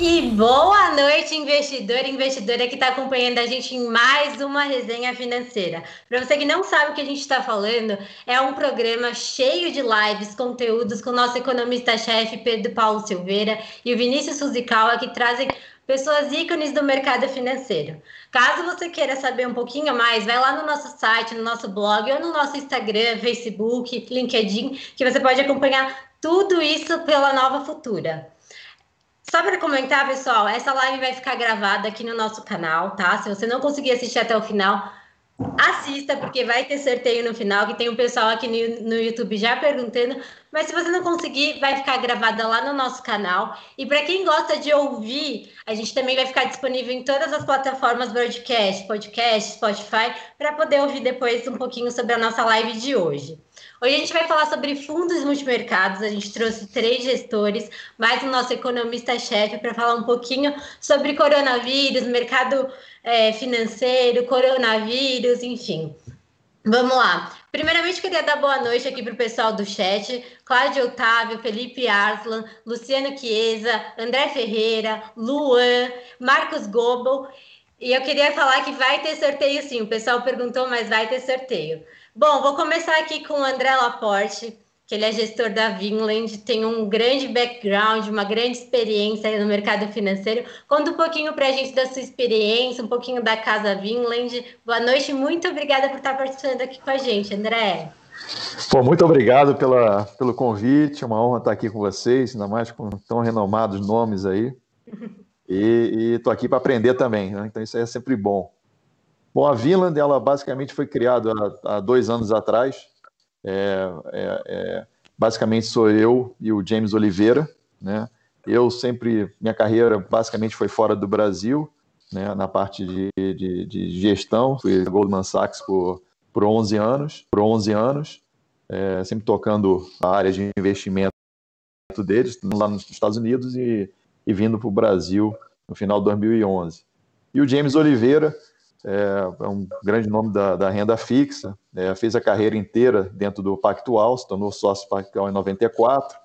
E boa noite, investidor e investidora que está acompanhando a gente em mais uma resenha financeira. Para você que não sabe o que a gente está falando, é um programa cheio de lives, conteúdos com o nosso economista-chefe Pedro Paulo Silveira e o Vinícius Fuzikawa, que trazem pessoas ícones do mercado financeiro. Caso você queira saber um pouquinho mais, vai lá no nosso site, no nosso blog ou no nosso Instagram, Facebook, LinkedIn, que você pode acompanhar tudo isso pela Nova Futura. Só para comentar, pessoal, essa live vai ficar gravada aqui no nosso canal, tá? Se você não conseguir assistir até o final, assista, porque vai ter sorteio no final, que tem um pessoal aqui no, no YouTube já perguntando. Mas se você não conseguir, vai ficar gravada lá no nosso canal. E para quem gosta de ouvir, a gente também vai ficar disponível em todas as plataformas broadcast, podcast, Spotify, para poder ouvir depois um pouquinho sobre a nossa live de hoje. Hoje a gente vai falar sobre fundos multimercados. A gente trouxe três gestores, mais o nosso economista-chefe, para falar um pouquinho sobre coronavírus, mercado é, financeiro, coronavírus, enfim. Vamos lá. Primeiramente, queria dar boa noite aqui para o pessoal do chat. Cláudio Otávio, Felipe Arslan, Luciano Chiesa, André Ferreira, Luan, Marcos Gobel. E eu queria falar que vai ter sorteio sim. O pessoal perguntou, mas vai ter sorteio. Bom, vou começar aqui com o André Laporte, que ele é gestor da Vinland, tem um grande background, uma grande experiência no mercado financeiro. Conta um pouquinho para a gente da sua experiência, um pouquinho da Casa Vinland. Boa noite, muito obrigada por estar participando aqui com a gente, André. Pô, muito obrigado pela, pelo convite, é uma honra estar aqui com vocês, ainda mais com tão renomados nomes aí. E estou aqui para aprender também, né? então isso é sempre bom. Bom, a Vinland, ela basicamente foi criada há, há dois anos atrás. É, é, é, basicamente sou eu e o James Oliveira, né? Eu sempre, minha carreira basicamente foi fora do Brasil, né? Na parte de, de, de gestão, fui Goldman Sachs por, por 11 anos, por 11 anos, é, sempre tocando a área de investimento deles, lá nos Estados Unidos e, e vindo para o Brasil no final de 2011. E o James Oliveira, é, é um grande nome da, da renda fixa, é, fez a carreira inteira dentro do Pactual, se tornou sócio Pactual em 94,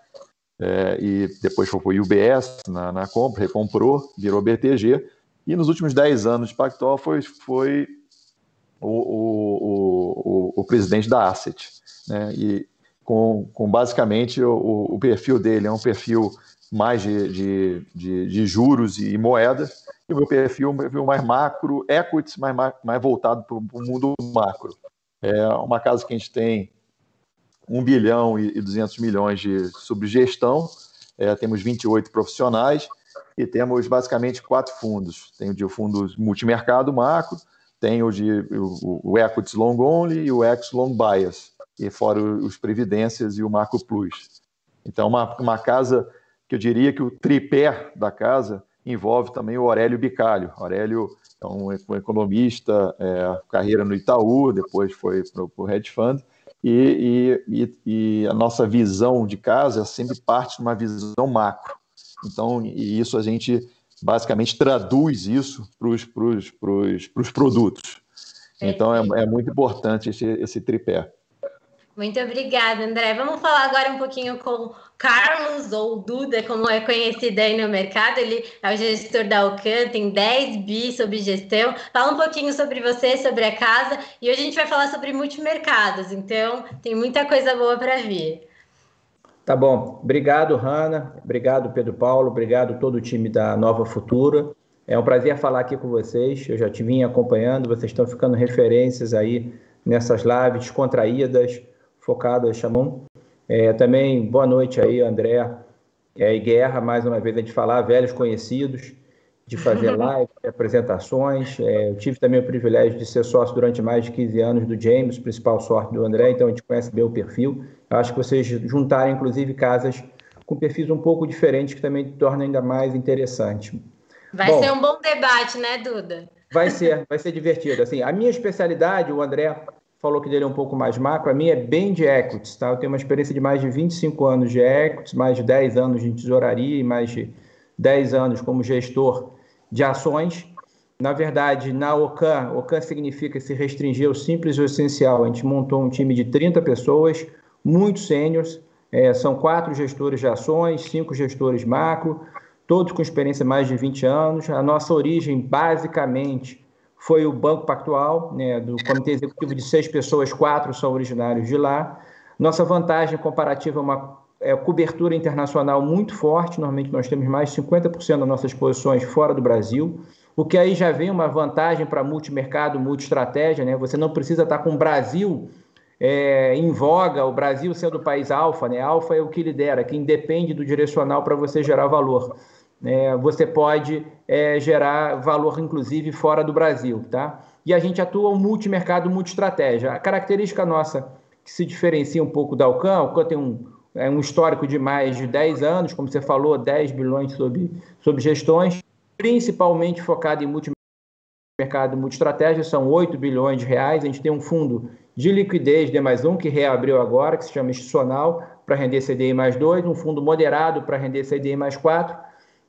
é, e depois foi para o UBS na, na compra, recomprou, virou BTG, e nos últimos 10 anos de Pactual foi, foi o, o, o, o presidente da Asset, né, e com, com basicamente o, o perfil dele é um perfil mais de, de, de, de juros e moedas, e o meu perfil um perfil mais macro, equities, mais, mais voltado para o mundo macro. É uma casa que a gente tem 1 bilhão e 200 milhões de subgestão, é, temos 28 profissionais e temos basicamente quatro fundos. Tem o de fundo multimercado macro, tem o de o, o Equities Long Only e o Ex Long Bias, e fora os Previdências e o Macro Plus. Então, uma, uma casa que eu diria que o tripé da casa envolve também o Aurélio Bicalho. Aurélio é um economista, é, carreira no Itaú, depois foi para o Hedge Fund, e, e, e, a nossa visão de casa é sempre parte de uma visão macro. Então, e isso a gente basicamente traduz isso para os produtos. Então, é, é muito importante esse, esse tripé. Muito obrigada, André. Vamos falar agora um pouquinho com Carlos, ou Duda, como é conhecido aí no mercado. Ele é o gestor da Alcan, tem 10 bi sobre gestão. Fala um pouquinho sobre você, sobre a casa. E hoje a gente vai falar sobre multimercados, então tem muita coisa boa para vir. Tá bom. Obrigado, Hanna. Obrigado, Pedro Paulo. Obrigado todo o time da Nova Futura. É um prazer falar aqui com vocês. Eu já te vim acompanhando, vocês estão ficando referências aí nessas lives contraídas focada, chamam. É, também, boa noite aí, André é, e Guerra, mais uma vez a gente falar, velhos conhecidos, de fazer live, apresentações. É, eu tive também o privilégio de ser sócio durante mais de 15 anos do James, principal sócio do André, então a gente conhece bem o perfil. Eu acho que vocês juntarem, inclusive, casas com perfis um pouco diferentes, que também torna ainda mais interessante. Vai bom, ser um bom debate, né, Duda? Vai ser, vai ser divertido. Assim, a minha especialidade, o André falou que dele é um pouco mais macro, a minha é bem de equities, tá? Eu tenho uma experiência de mais de 25 anos de equities, mais de 10 anos de tesouraria e mais de 10 anos como gestor de ações. Na verdade, na OCAN, OCAN significa se restringir ao simples e ao essencial. A gente montou um time de 30 pessoas, muito sêniores, é, são quatro gestores de ações, cinco gestores macro, todos com experiência mais de 20 anos. A nossa origem, basicamente, foi o Banco Pactual, né, do Comitê Executivo de seis pessoas, quatro são originários de lá. Nossa vantagem comparativa é uma é, cobertura internacional muito forte, normalmente nós temos mais de 50% das nossas posições fora do Brasil, o que aí já vem uma vantagem para multimercado, multi-estratégia, né? Você não precisa estar com o Brasil é, em voga, o Brasil sendo o país alfa, né? Alfa é o que lidera, quem depende do direcional para você gerar valor. É, você pode é, gerar valor, inclusive, fora do Brasil, tá? E a gente atua um multimercado, multi-estratégia. A característica nossa que se diferencia um pouco da Alcan, a Alcan tem um, é, um histórico de mais de 10 anos, como você falou, 10 bilhões sob, sob gestões, principalmente focado em multimercado, multi-estratégia, são 8 bilhões de reais. A gente tem um fundo de liquidez D mais um, que reabriu agora, que se chama institucional, para render CDI mais 2, um fundo moderado para render CDI mais 4,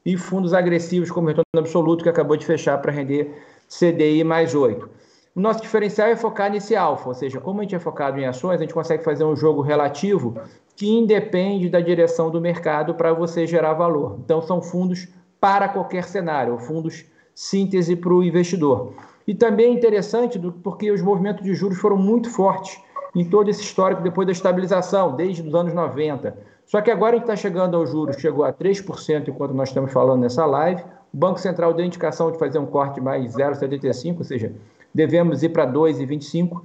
e fundos agressivos como retorno absoluto, que acabou de fechar para render CDI mais 8. O nosso diferencial é focar nesse alfa, ou seja, como a gente é focado em ações, a gente consegue fazer um jogo relativo que independe da direção do mercado para você gerar valor. Então, são fundos para qualquer cenário, fundos síntese para o investidor. E também é interessante porque os movimentos de juros foram muito fortes em todo esse histórico depois da estabilização, desde os anos 90. Só que agora a gente está chegando aos juros, chegou a 3% enquanto nós estamos falando nessa live. O Banco Central deu indicação de fazer um corte mais 0,75, ou seja, devemos ir para 2,25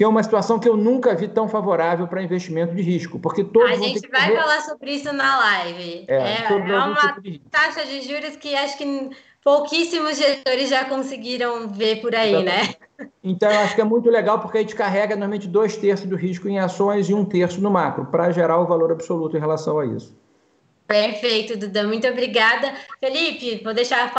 que é uma situação que eu nunca vi tão favorável para investimento de risco, porque todos a gente vai correr... falar sobre isso na live. É, é, é uma taxa de juros que acho que pouquíssimos gestores já conseguiram ver por aí, né? Então, eu acho que é muito legal porque a gente carrega normalmente dois terços do risco em ações e um terço no macro, para gerar o valor absoluto em relação a isso. Perfeito, Duda. Muito obrigada. Felipe, vou deixar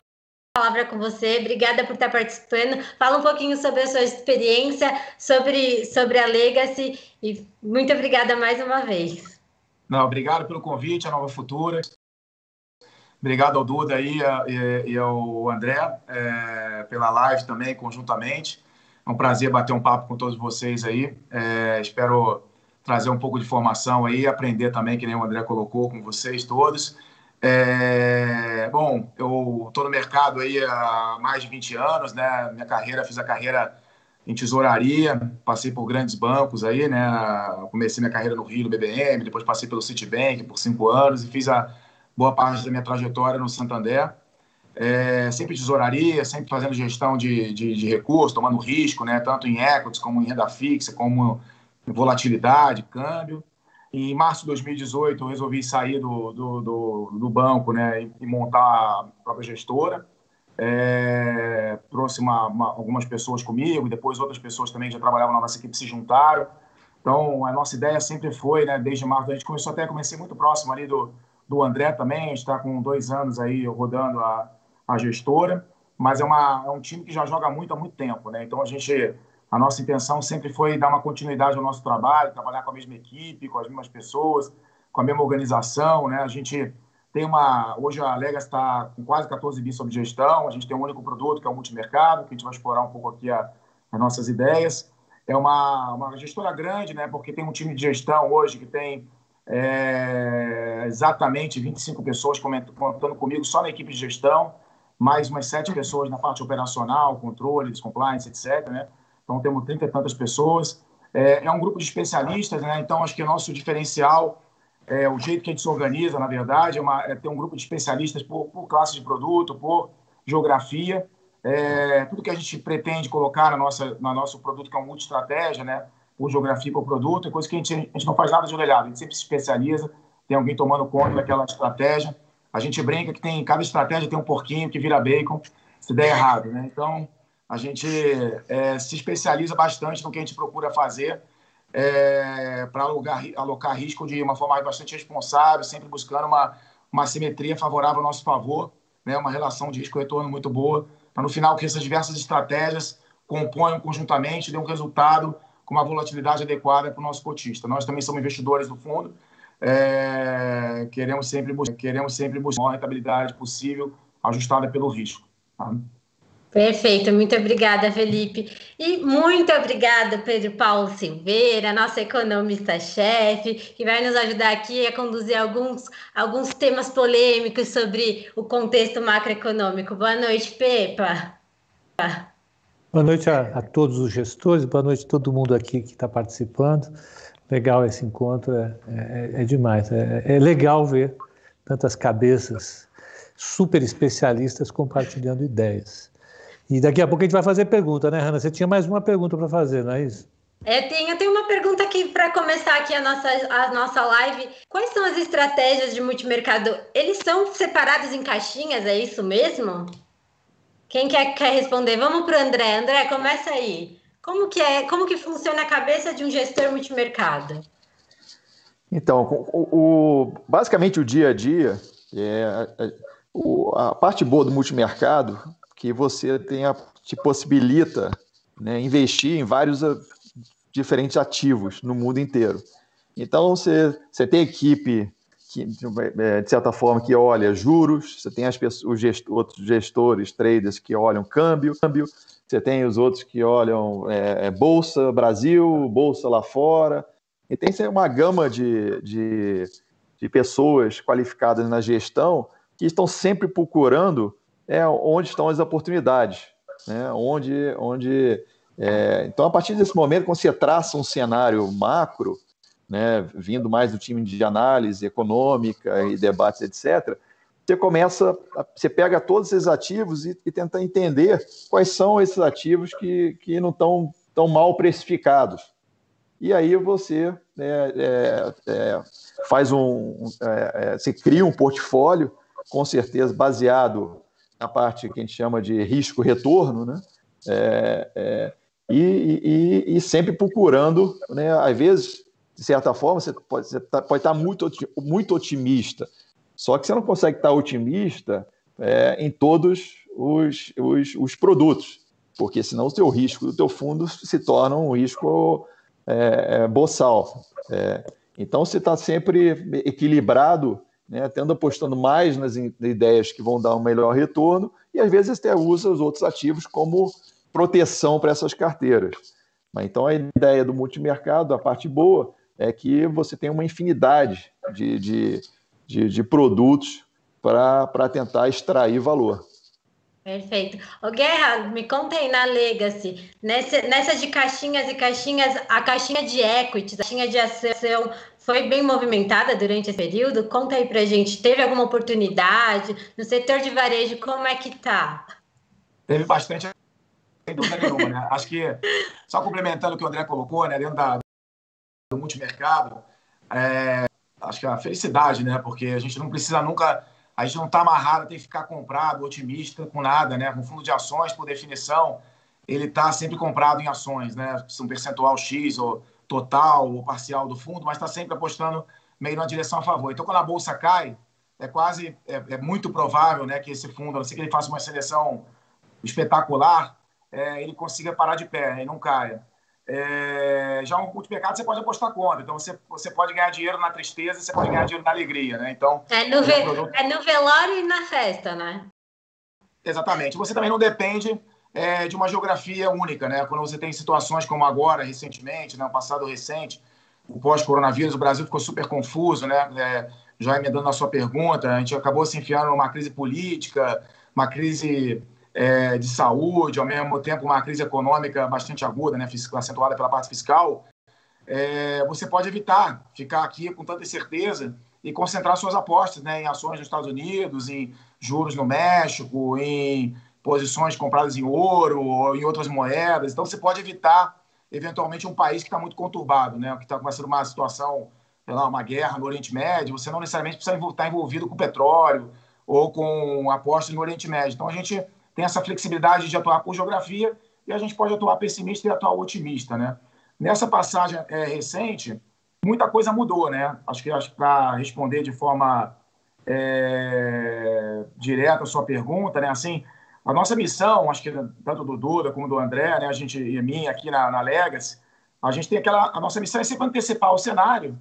palavra com você. Obrigada por estar participando. Fala um pouquinho sobre a sua experiência, sobre, sobre a Legacy e muito obrigada mais uma vez. Não, obrigado pelo convite, a Nova Futura. Obrigado ao Duda aí e, ao André é, pela live também, conjuntamente. É um prazer bater um papo com todos vocês aí. É, espero trazer um pouco de informação aí, aprender também, que nem o André colocou, com vocês todos. É, bom, eu estou no mercado aí há mais de 20 anos, né? Minha carreira, fiz a carreira em tesouraria, passei por grandes bancos aí, né? Comecei minha carreira no Rio, no BBM, depois passei pelo Citibank por cinco anos e fiz a boa parte da minha trajetória no Santander. É, sempre tesouraria, sempre fazendo gestão de, de, de recursos, tomando risco, né? Tanto em equities como em renda fixa, como em volatilidade, câmbio. Em março de 2018, eu resolvi sair do, do, do, do banco né, e, e, montar a própria gestora. É, trouxe uma, uma, algumas pessoas comigo, depois outras pessoas também que já trabalhavam na nossa equipe se juntaram. Então, a nossa ideia sempre foi, né, desde março, a gente começou até, comecei muito próximo ali do, do André também, está com dois anos aí rodando a, a gestora, mas é, uma, é um time que já joga muito há muito tempo, né? Então, a gente a nossa intenção sempre foi dar uma continuidade ao nosso trabalho, trabalhar com a mesma equipe, com as mesmas pessoas, com a mesma organização. Né? A gente tem uma. Hoje a Lega está com quase 14 bi sob gestão, a gente tem um único produto que é o multimercado, que a gente vai explorar um pouco aqui a, as nossas ideias. É uma, uma gestora grande, né? porque tem um time de gestão hoje que tem é, exatamente 25 pessoas contando comigo só na equipe de gestão, mais umas sete pessoas na parte operacional, controles, compliance, etc. Né? Então, temos 30 e tantas pessoas. É, é, um grupo de especialistas, né? Então, acho que o nosso diferencial é o jeito que a gente se organiza, na verdade, é, uma, é ter um grupo de especialistas por, por classe de produto, por geografia. É, tudo que a gente pretende colocar na nossa, no nosso produto, que é um multi-estratégia, né? Por geografia, por produto, é coisa que a gente, a gente não faz nada de orelhado, a gente sempre se especializa, tem alguém tomando conta daquela estratégia. A gente brinca que tem cada estratégia tem um porquinho que vira bacon, se der errado, né? Então, a gente é, se especializa bastante no que a gente procura fazer é, para alocar risco de uma forma bastante responsável, sempre buscando uma, uma simetria favorável ao nosso favor, né, uma relação de risco-retorno muito boa, para no final que essas diversas estratégias componham conjuntamente dêem um resultado com uma volatilidade adequada para o nosso cotista. Nós também somos investidores do fundo, é, queremos sempre queremos sempre buscar a rentabilidade possível ajustada pelo risco. Tá? Perfeito, muito obrigada, Felipe. E muito obrigada, Pedro Paulo Silveira, nosso economista-chefe, que vai nos ajudar aqui a conduzir alguns, alguns temas polêmicos sobre o contexto macroeconômico. Boa noite, Pepa. Boa noite a, a todos os gestores, boa noite a todo mundo aqui que está participando. Legal esse encontro, é, é, é demais. É, é legal ver tantas cabeças super especialistas compartilhando ideias. E daqui a pouco a gente vai fazer pergunta, né, Hanna? Você tinha mais uma pergunta para fazer, não é isso? É, tem, eu tenho uma pergunta aqui para começar aqui a nossa, a nossa live. Quais são as estratégias de multimercado? Eles são separados em caixinhas, é isso mesmo? Quem quer, quer responder? Vamos para o André. André, começa aí. Como que, é, como que funciona a cabeça de um gestor multimercado? Então, o, o basicamente o dia a dia, é, a, a parte boa do multimercado que você tenha, te possibilita né, investir em vários ah, diferentes ativos no mundo inteiro. Então, você, você tem equipe que, é, de certa forma, que olha juros, você tem as pessoas, os outros gestores, traders que olham câmbio, câmbio, você tem os outros que olham é, é Bolsa Brasil, Bolsa lá fora, e tem uma gama de, de, de pessoas qualificadas na gestão que estão sempre procurando é onde estão as oportunidades, né? onde, onde é... então a partir desse momento quando você traça um cenário macro, né, vindo mais do time de análise econômica e debates etc, você começa, você pega todos esses ativos e, e tenta entender quais são esses ativos que, que não estão tão mal precificados. E aí você é, é, é, faz um, é, é, você cria um portfólio, com certeza baseado na parte que a gente chama de risco-retorno, né? É, é, e, e, e, sempre procurando, né? às vezes, de certa forma, você pode, você tá, pode estar muito, muito otimista, só que você não consegue estar otimista é, em todos os, os, os, produtos, porque senão o seu risco do teu fundo se torna um risco é, é boçal. É, então, você está sempre equilibrado né, tendo apostando mais nas ideias que vão dar um melhor retorno e às vezes até usa os outros ativos como proteção para essas carteiras. Então a ideia do multimercado, a parte boa, é que você tem uma infinidade de, de, de, de produtos para tentar extrair valor. Perfeito. O Guerra, me conta aí na Legacy, nessa, nessa de caixinhas e caixinhas, a caixinha de equity, a caixinha de ação, foi bem movimentada durante esse período? Conta aí pra gente, teve alguma oportunidade? No setor de varejo, como é que tá? Teve bastante, sem dúvida nenhuma, né? Acho que, só complementando o que o André colocou, né, dentro da, do multimercado, é, acho que a felicidade, né? Porque a gente não precisa nunca, a gente não está amarrado, tem que ficar comprado, otimista com nada, né? Com fundo de ações, por definição, ele está sempre comprado em ações, né? Um percentual X ou total ou parcial do fundo, mas está sempre apostando meio na direção a favor. Então, quando a bolsa cai, é quase, é, é muito provável né, que esse fundo, a não ser que ele faça uma seleção espetacular, é, ele consiga parar de pé e não caia. É, já um multiplicado você pode apostar contra. Então você, você pode ganhar dinheiro na tristeza, você pode ganhar dinheiro na alegria, né? Então é no, ve produto... é no velório e na festa, né? Exatamente. Você também não depende é, de uma geografia única, né? Quando você tem situações como agora, recentemente, né, passado recente, o pós-coronavírus, o Brasil ficou super confuso, né? É, já emendando a sua pergunta, a gente acabou se enfiando numa crise política, uma crise é, de saúde, ao mesmo tempo uma crise econômica bastante aguda, né? acentuada pela parte fiscal. É, você pode evitar ficar aqui com tanta certeza e concentrar suas apostas né, em ações nos Estados Unidos, em juros no México, em posições compradas em ouro ou em outras moedas. Então, você pode evitar, eventualmente, um país que está muito conturbado, né? que está começando uma situação, sei lá, uma guerra no Oriente Médio. Você não necessariamente precisa estar envolvido com petróleo ou com apostas no Oriente Médio. Então, a gente tem essa flexibilidade de atuar por geografia e a gente pode atuar pessimista e atuar otimista. Né? Nessa passagem é, recente, muita coisa mudou. Né? Acho que, para responder de forma é, direta a sua pergunta, né? assim, a nossa missão, acho que tanto do Duda como do André, né, a gente e mim aqui na, na Legacy, a gente tem aquela. A nossa missão é sempre antecipar o cenário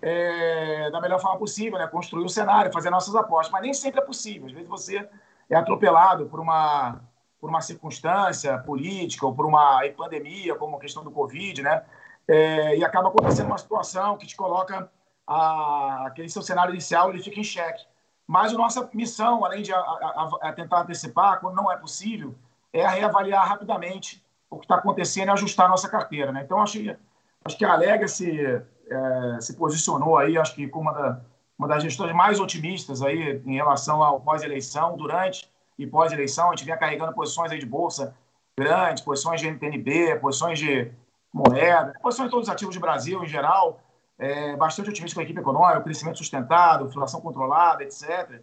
é, da melhor forma possível, né? construir o cenário, fazer nossas apostas. Mas nem sempre é possível. Às vezes você é atropelado por uma, por uma circunstância política ou por uma pandemia, como a questão do Covid, né? É, e acaba acontecendo uma situação que te coloca a, aquele seu cenário inicial, ele fica em xeque. Mas a nossa missão, além de a, a, a tentar antecipar, quando não é possível, é reavaliar rapidamente o que está acontecendo e ajustar a nossa carteira. Né? Então, acho, acho que a Legacy é, se posicionou aí, acho que como uma, da, uma das gestões mais otimistas aí em relação ao pós-eleição, durante e pós-eleição. A gente vinha carregando posições aí de bolsa grandes, posições de NTNB, posições de moeda, posições de todos os ativos de Brasil em geral, é, bastante otimista com a equipe econômica, crescimento sustentado, inflação controlada, etc.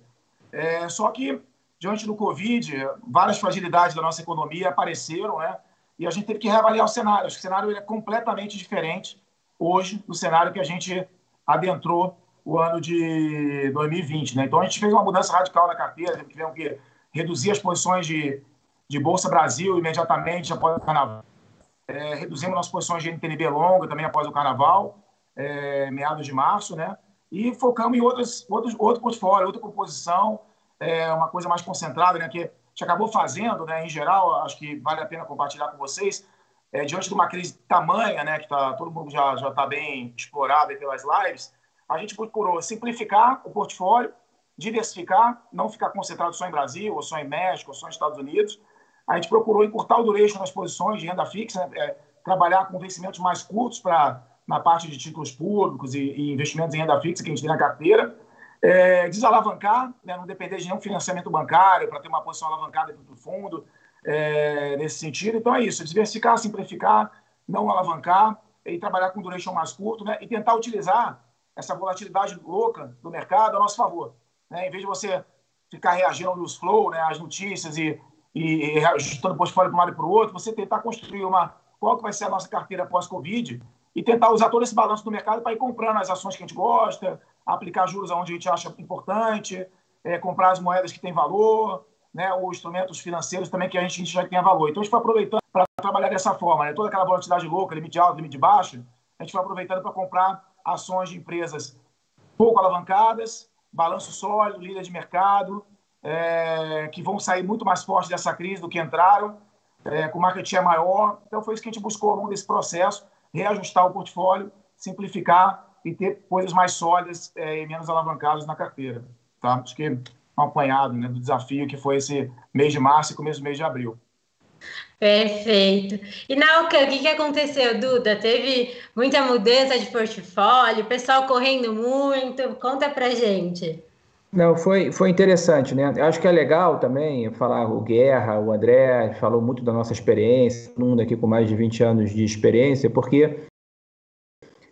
É, só que, diante do Covid, várias fragilidades da nossa economia apareceram, né? E a gente teve que reavaliar o cenário. Acho que o cenário é completamente diferente hoje do cenário que a gente adentrou o ano de 2020, né? Então a gente fez uma mudança radical na carteira, tivemos que reduzir as posições de, de Bolsa Brasil imediatamente após o Carnaval. É, reduzimos nossas posições de NTNB longa também após o Carnaval, é, meados de março, né? E focamos em outras, outros, outro portfólio, outra composição, é, uma coisa mais concentrada, né? Que a gente acabou fazendo, né? Em geral, acho que vale a pena compartilhar com vocês. É, diante de uma crise tamanha, né? Que tá, todo mundo já está bem explorado pelas lives, a gente procurou simplificar o portfólio, diversificar, não ficar concentrado só em Brasil, ou só em México, ou só nos Estados Unidos. A gente procurou encurtar o duration das posições de renda fixa, né? é, trabalhar com vencimentos mais curtos para na parte de títulos públicos e, e, investimentos em renda fixa que a gente tem na carteira. É, desalavancar, né? não depender de nenhum financiamento bancário para ter uma posição alavancada dentro do fundo, é, nesse sentido. Então é isso, diversificar, simplificar, não alavancar e trabalhar com duration mais curto né? e tentar utilizar essa volatilidade louca do mercado a nosso favor. Né? Em vez de você ficar reagindo aos flow, né, às notícias e, e, e ajustando o portfólio para um lado e para o outro, você tentar construir uma qual que vai ser a nossa carteira pós-Covid e tentar usar todo esse balanço do mercado para ir comprando as ações que a gente gosta, aplicar juros onde a gente acha importante, é, comprar as moedas que têm valor, né, ou instrumentos financeiros também que a gente, a gente já valor. Então, a gente foi aproveitando para trabalhar dessa forma. Né? Toda aquela volatilidade louca, limite alto, limite baixo, a gente foi aproveitando para comprar ações de empresas pouco alavancadas, balanço sólido, líder de mercado, é, que vão sair muito mais fortes dessa crise do que entraram, é, com market share maior. Então, foi isso que a gente buscou ao longo desse processo, reajustar o portfólio, simplificar e ter coisas mais sólidas é, e menos alavancadas na carteira. Tá? Acho que um apanhado né, do desafio que foi esse mês de março e começo do mês de abril. Perfeito. E na o que, que aconteceu, Duda? Teve muita mudança de portfólio, pessoal correndo muito. Conta pra gente. Não, foi, foi interessante, né? Eu acho que é legal também falar o Guerra, o André, falou muito da nossa experiência, todo mundo aqui com mais de 20 anos de experiência, porque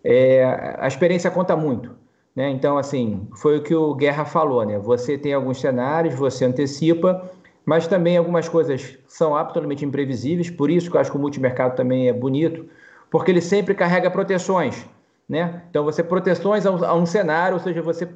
é, a experiência conta muito. Né? Então, assim, foi o que o Guerra falou, né? Você tem alguns cenários, você antecipa, mas também algumas coisas são absolutamente imprevisíveis, por isso que eu acho que o multimercado também é bonito, porque ele sempre carrega proteções, né? Então você proteções a um, cenário, ou seja, você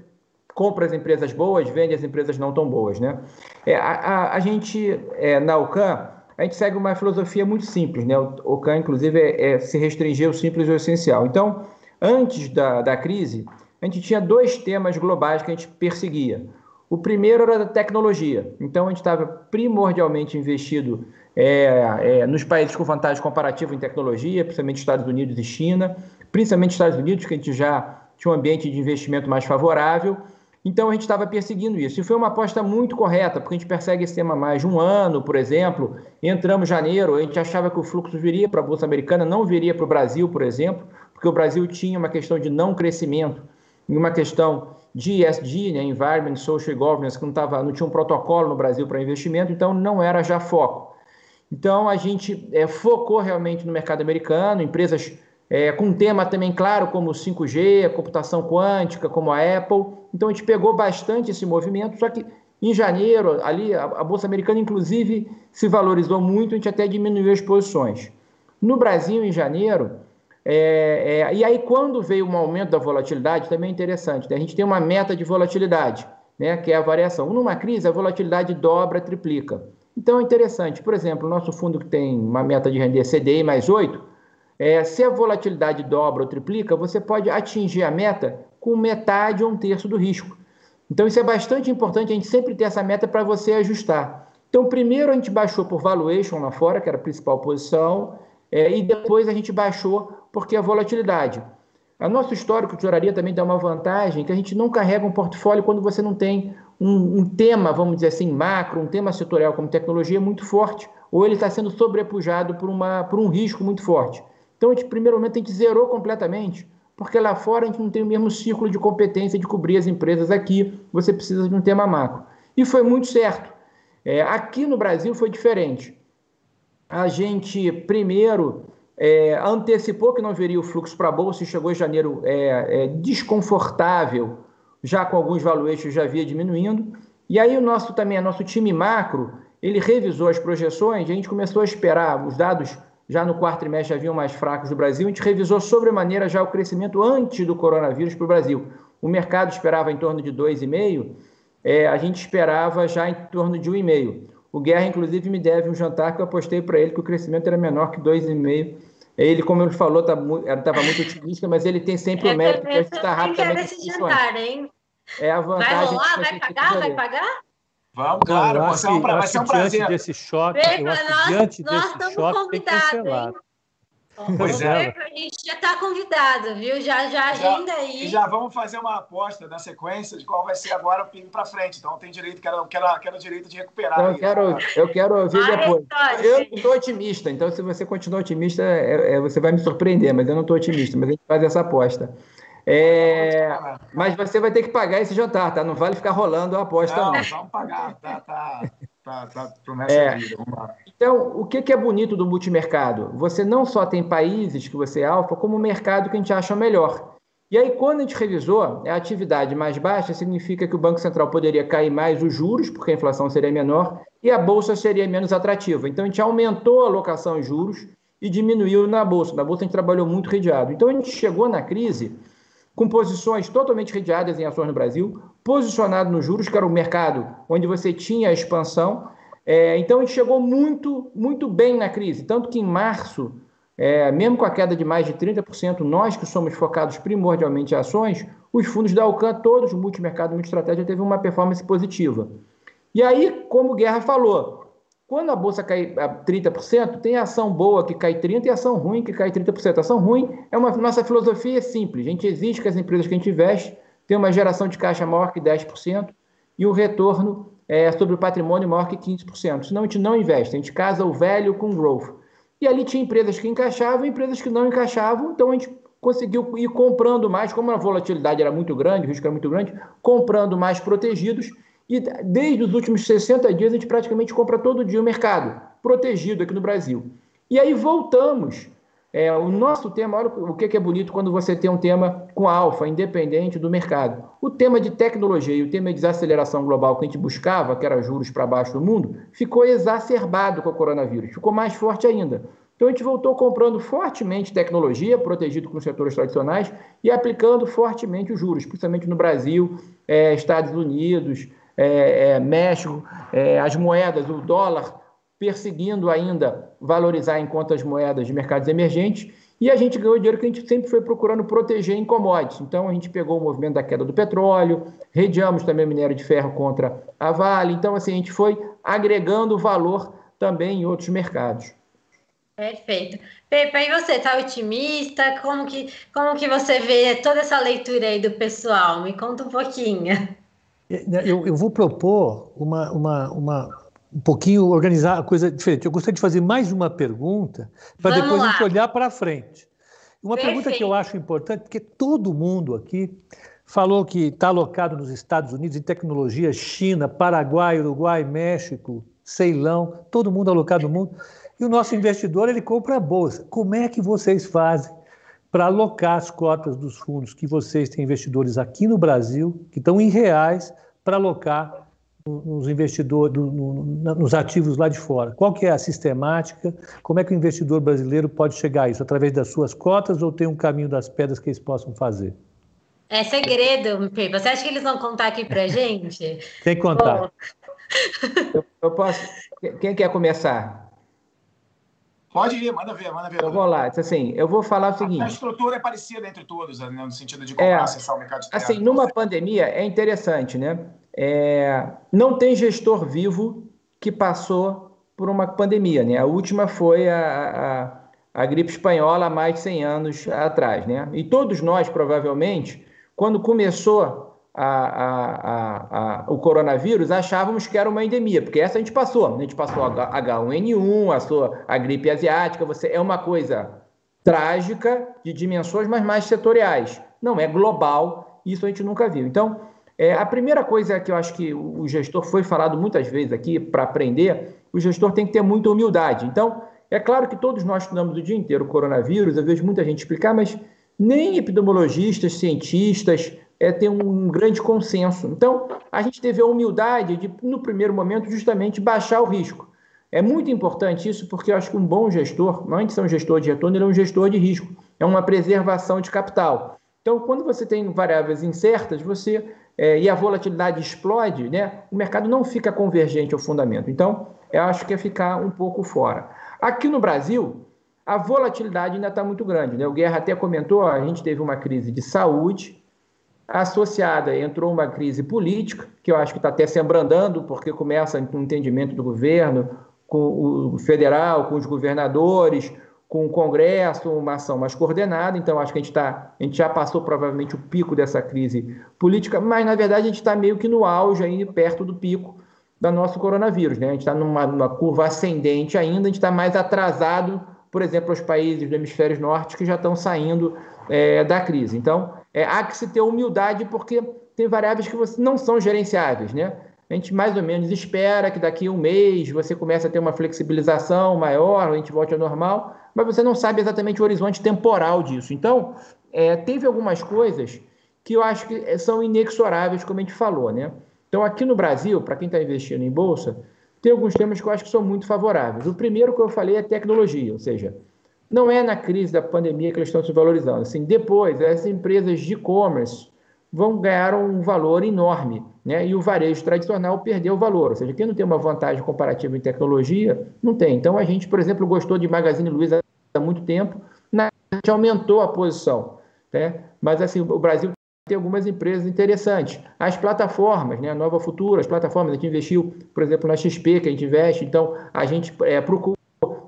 compra as empresas boas, vende as empresas não tão boas, né? É, a, a, a, gente, é, na UCAN, a gente segue uma filosofia muito simples, né? O UCAN, inclusive, é, é se restringir ao simples e ao essencial. Então, antes da, da crise, a gente tinha dois temas globais que a gente perseguia. O primeiro era da tecnologia. Então, a gente estava primordialmente investido é, é, nos países com vantagem comparativa em tecnologia, principalmente Estados Unidos e China, principalmente Estados Unidos, que a gente já tinha um ambiente de investimento mais favorável. Então, a gente estava perseguindo isso. E foi uma aposta muito correta, porque a gente persegue esse tema mais de um ano, por exemplo. Entramos em janeiro, a gente achava que o fluxo viria para a Bolsa Americana, não viria para o Brasil, por exemplo, porque o Brasil tinha uma questão de não crescimento e uma questão de ESG, né, Environment, Social Governance, que não, tava, não tinha um protocolo no Brasil para investimento, então não era já foco. Então a gente é, focou realmente no mercado americano, empresas é, com um tema também claro como 5G, a computação quântica, como a Apple. Então a gente pegou bastante esse movimento, só que em janeiro, ali, a, a Bolsa Americana, inclusive, se valorizou muito, a gente até diminuiu as posições. No Brasil, em janeiro, é, é, e aí, quando veio um aumento da volatilidade, também é interessante. Né? A gente tem uma meta de volatilidade, né? que é a variação. Numa crise, a volatilidade dobra, triplica. Então, é interessante. Por exemplo, o nosso fundo que tem uma meta de render CDI mais 8, é, se a volatilidade dobra ou triplica, você pode atingir a meta com metade ou um terço do risco. Então, isso é bastante importante a gente sempre ter essa meta para você ajustar. Então, primeiro a gente baixou por valuation lá fora, que era a principal posição, é, e depois a gente baixou porque a volatilidade. A nosso histórico de também dá uma vantagem que a gente não carrega um portfólio quando você não tem um, um tema, vamos dizer assim, macro, um tema setorial como tecnologia muito forte, ou ele está sendo sobrepujado por, uma, por um risco muito forte. Então, a gente, primeiro momento, a gente zerou completamente, porque lá fora a gente não tem o mesmo círculo de competência de cobrir as empresas aqui, você precisa de um tema macro. E foi muito certo. É, aqui no Brasil foi diferente. A gente, primeiro, é, antecipou que não viria o fluxo para a Bolsa e chegou em janeiro é, é, desconfortável, já com alguns valuations já via diminuindo. E aí o nosso também, o nosso time macro, ele revisou as projeções, a gente começou a esperar, os dados já no quarto trimestre já vinham mais fracos do Brasil, a gente revisou sobremaneira já o crescimento antes do coronavírus para o Brasil. O mercado esperava em torno de 2,5%, é, a gente esperava já em torno de 1,5%. O Guerra, inclusive, me deve um jantar que eu apostei para ele que o crescimento era menor que 2,5%. Ele, como ele falou, estava tá, muito otimista, mas ele tem sempre o mérito de estar rapidamente. Jantar, hein? É a vantagem. Vai rolar? Vai pagar? Vai pagar? Vamos, claro, vai ser um, vai ser um prazer. Diante desse choque, eu acho nós, diante desse choque tem que cancelar. Pois é. A gente já está convidado, viu? Já, já agenda já, aí. E já vamos fazer uma aposta na sequência de qual vai ser agora o pingo para frente. Então tem direito, quero, quero, quero direito de recuperar. Então, eu, quero, eu quero ouvir ah, depois. Eu não estou otimista, então se você continuar otimista, é, é, você vai me surpreender, mas eu não estou otimista, mas a gente faz essa aposta. É, mas você vai ter que pagar esse jantar, tá? Não vale ficar rolando a aposta, não. Não, vamos pagar, tá, tá, tá, tá promessa é. vida, vamos lá. Então, o que é bonito do multimercado? Você não só tem países que você é alfa, como o mercado que a gente acha melhor. E aí, quando a gente revisou, a atividade mais baixa significa que o Banco Central poderia cair mais os juros, porque a inflação seria menor, e a Bolsa seria menos atrativa. Então, a gente aumentou a alocação em juros e diminuiu na Bolsa. Na Bolsa, a gente trabalhou muito redeado. Então, a gente chegou na crise com posições totalmente redeadas em ações no Brasil, posicionado nos juros, que era o mercado onde você tinha a expansão. É, então, a gente chegou muito, muito bem na crise. Tanto que em março, é, mesmo com a queda de mais de 30%, nós que somos focados primordialmente em ações, os fundos da Alcan, todos, multimercado, multi-estratégia, teve uma performance positiva. E aí, como o Guerra falou, quando a bolsa cai a 30%, tem ação boa que cai 30% e ação ruim que cai 30%. A ação ruim é uma nossa filosofia é simples. A gente exige que as empresas que a gente investe tenham uma geração de caixa maior que 10% e o retorno é, sobre o patrimônio maior que 15%. Senão a gente não investe, a gente casa o velho com o growth. E ali tinha empresas que encaixavam e empresas que não encaixavam, então a gente conseguiu ir comprando mais, como a volatilidade era muito grande, o risco era muito grande, comprando mais protegidos e desde os últimos 60 dias a gente praticamente compra todo dia o mercado, protegido aqui no Brasil. E aí voltamos. É, o nosso tema, olha o que é bonito quando você tem um tema com alfa, independente do mercado. O tema de tecnologia e o tema de desaceleração global que a gente buscava, que era juros para baixo do mundo, ficou exacerbado com o coronavírus, ficou mais forte ainda. Então a gente voltou comprando fortemente tecnologia, protegido com os setores tradicionais, e aplicando fortemente os juros, principalmente no Brasil, é, Estados Unidos, é, é, México, é, as moedas, o dólar perseguindo ainda valorizar enquanto as moedas de mercados emergentes, e a gente ganhou dinheiro que a gente sempre foi procurando proteger em commodities. Então a gente pegou o movimento da queda do petróleo, redeamos também o minério de ferro contra a Vale. Então, assim, a gente foi agregando valor também em outros mercados. Perfeito. Pepe, e você, está otimista? Como que, como que você vê toda essa leitura aí do pessoal? Me conta um pouquinho. Eu, eu vou propor uma, uma, uma, um pouquinho, organizar a coisa diferente. Eu gostaria de fazer mais uma pergunta para depois lá. a gente olhar para frente. Uma Perfeito. pergunta que eu acho importante, porque todo mundo aqui falou que está alocado nos Estados Unidos em tecnologia, China, Paraguai, Uruguai, México, Ceilão, todo mundo alocado no mundo. E o nosso investidor, ele compra a bolsa. Como é que vocês fazem para alocar as cotas dos fundos que vocês têm investidores aqui no Brasil, que estão em reais, para alocar nos investidores, nos ativos lá de fora. Qual que é a sistemática? Como é que o investidor brasileiro pode chegar a isso? Através das suas cotas ou tem um caminho das pedras que eles possam fazer? É segredo. Você acha que eles vão contar aqui para gente? tem que contar. Eu, eu posso. Quem quer começar? Pode ir, manda ver, manda ver. Eu vou lá, assim, eu vou falar o seguinte. A, estrutura é parecida entre todos, né, no sentido de como é, acessar o mercado de terra. Assim, numa pandemia é interessante, né? É, não tem gestor vivo que passou por uma pandemia. Né? A última foi a, a, a gripe espanhola há mais de 100 anos atrás. Né? E todos nós, provavelmente, quando começou a, o coronavírus, achávamos que era uma endemia, porque essa a gente passou. A gente passou a H1N1, a, sua, a gripe asiática, você é uma coisa trágica, de dimensões, mas mais setoriais. Não é global, isso a gente nunca viu. Então, é, a primeira coisa que eu acho que o gestor foi falado muitas vezes aqui para aprender, o gestor tem que ter muita humildade. Então, é claro que todos nós estudamos o dia inteiro o coronavírus, eu vejo muita gente explicar, mas nem epidemiologistas, cientistas é, têm um grande consenso. Então, a gente teve a humildade de, no primeiro momento, justamente baixar o risco. É muito importante isso porque eu acho que um bom gestor, não é de ser um gestor de retorno, ele é um gestor de risco, é uma preservação de capital. Então, quando você tem variáveis incertas, você é, e a volatilidade explode, né, o mercado não fica convergente ao fundamento. Então, eu acho que é ficar um pouco fora. Aqui no Brasil, a volatilidade ainda está muito grande. Né? O Guerra até comentou, a gente teve uma crise de saúde, associada entrou uma crise política, que eu acho que está até se abrandando, porque começa com o entendimento do governo, com o federal, com os governadores, com o Congresso, uma ação mais coordenada. Então, acho que a gente, tá, a gente já passou provavelmente o pico dessa crise política, mas na verdade a gente está meio que no auge, aí, perto do pico do nosso coronavírus. Né? A gente está numa, numa, curva ascendente ainda, a gente está mais atrasado, por exemplo, os países do hemisfério norte que já estão saindo é, da crise. Então, é, há que se ter humildade porque tem variáveis que você, não são gerenciáveis. Né? A gente mais ou menos espera que daqui a um mês você comece a ter uma flexibilização maior, a gente volte ao normal, mas você não sabe exatamente o horizonte temporal disso. Então, é, teve algumas coisas que eu acho que são inexoráveis, como a gente falou, né? Então, aqui no Brasil, para quem está investindo em bolsa, tem alguns temas que eu acho que são muito favoráveis. O primeiro que eu falei é tecnologia, ou seja, não é na crise da pandemia que eles estão se valorizando. Assim, depois, essas empresas de e-commerce vão ganhar um valor enorme, né? E o varejo tradicional perdeu o valor. Ou seja, quem não tem uma vantagem comparativa em tecnologia, não tem. Então, a gente, por exemplo, gostou de Magazine Luiza há muito tempo, a gente aumentou a posição. Né? Mas assim, o Brasil tem algumas empresas interessantes. As plataformas, né? Nova Futura, as plataformas, a gente investiu, por exemplo, na XP, que a gente investe, então a gente é, procurou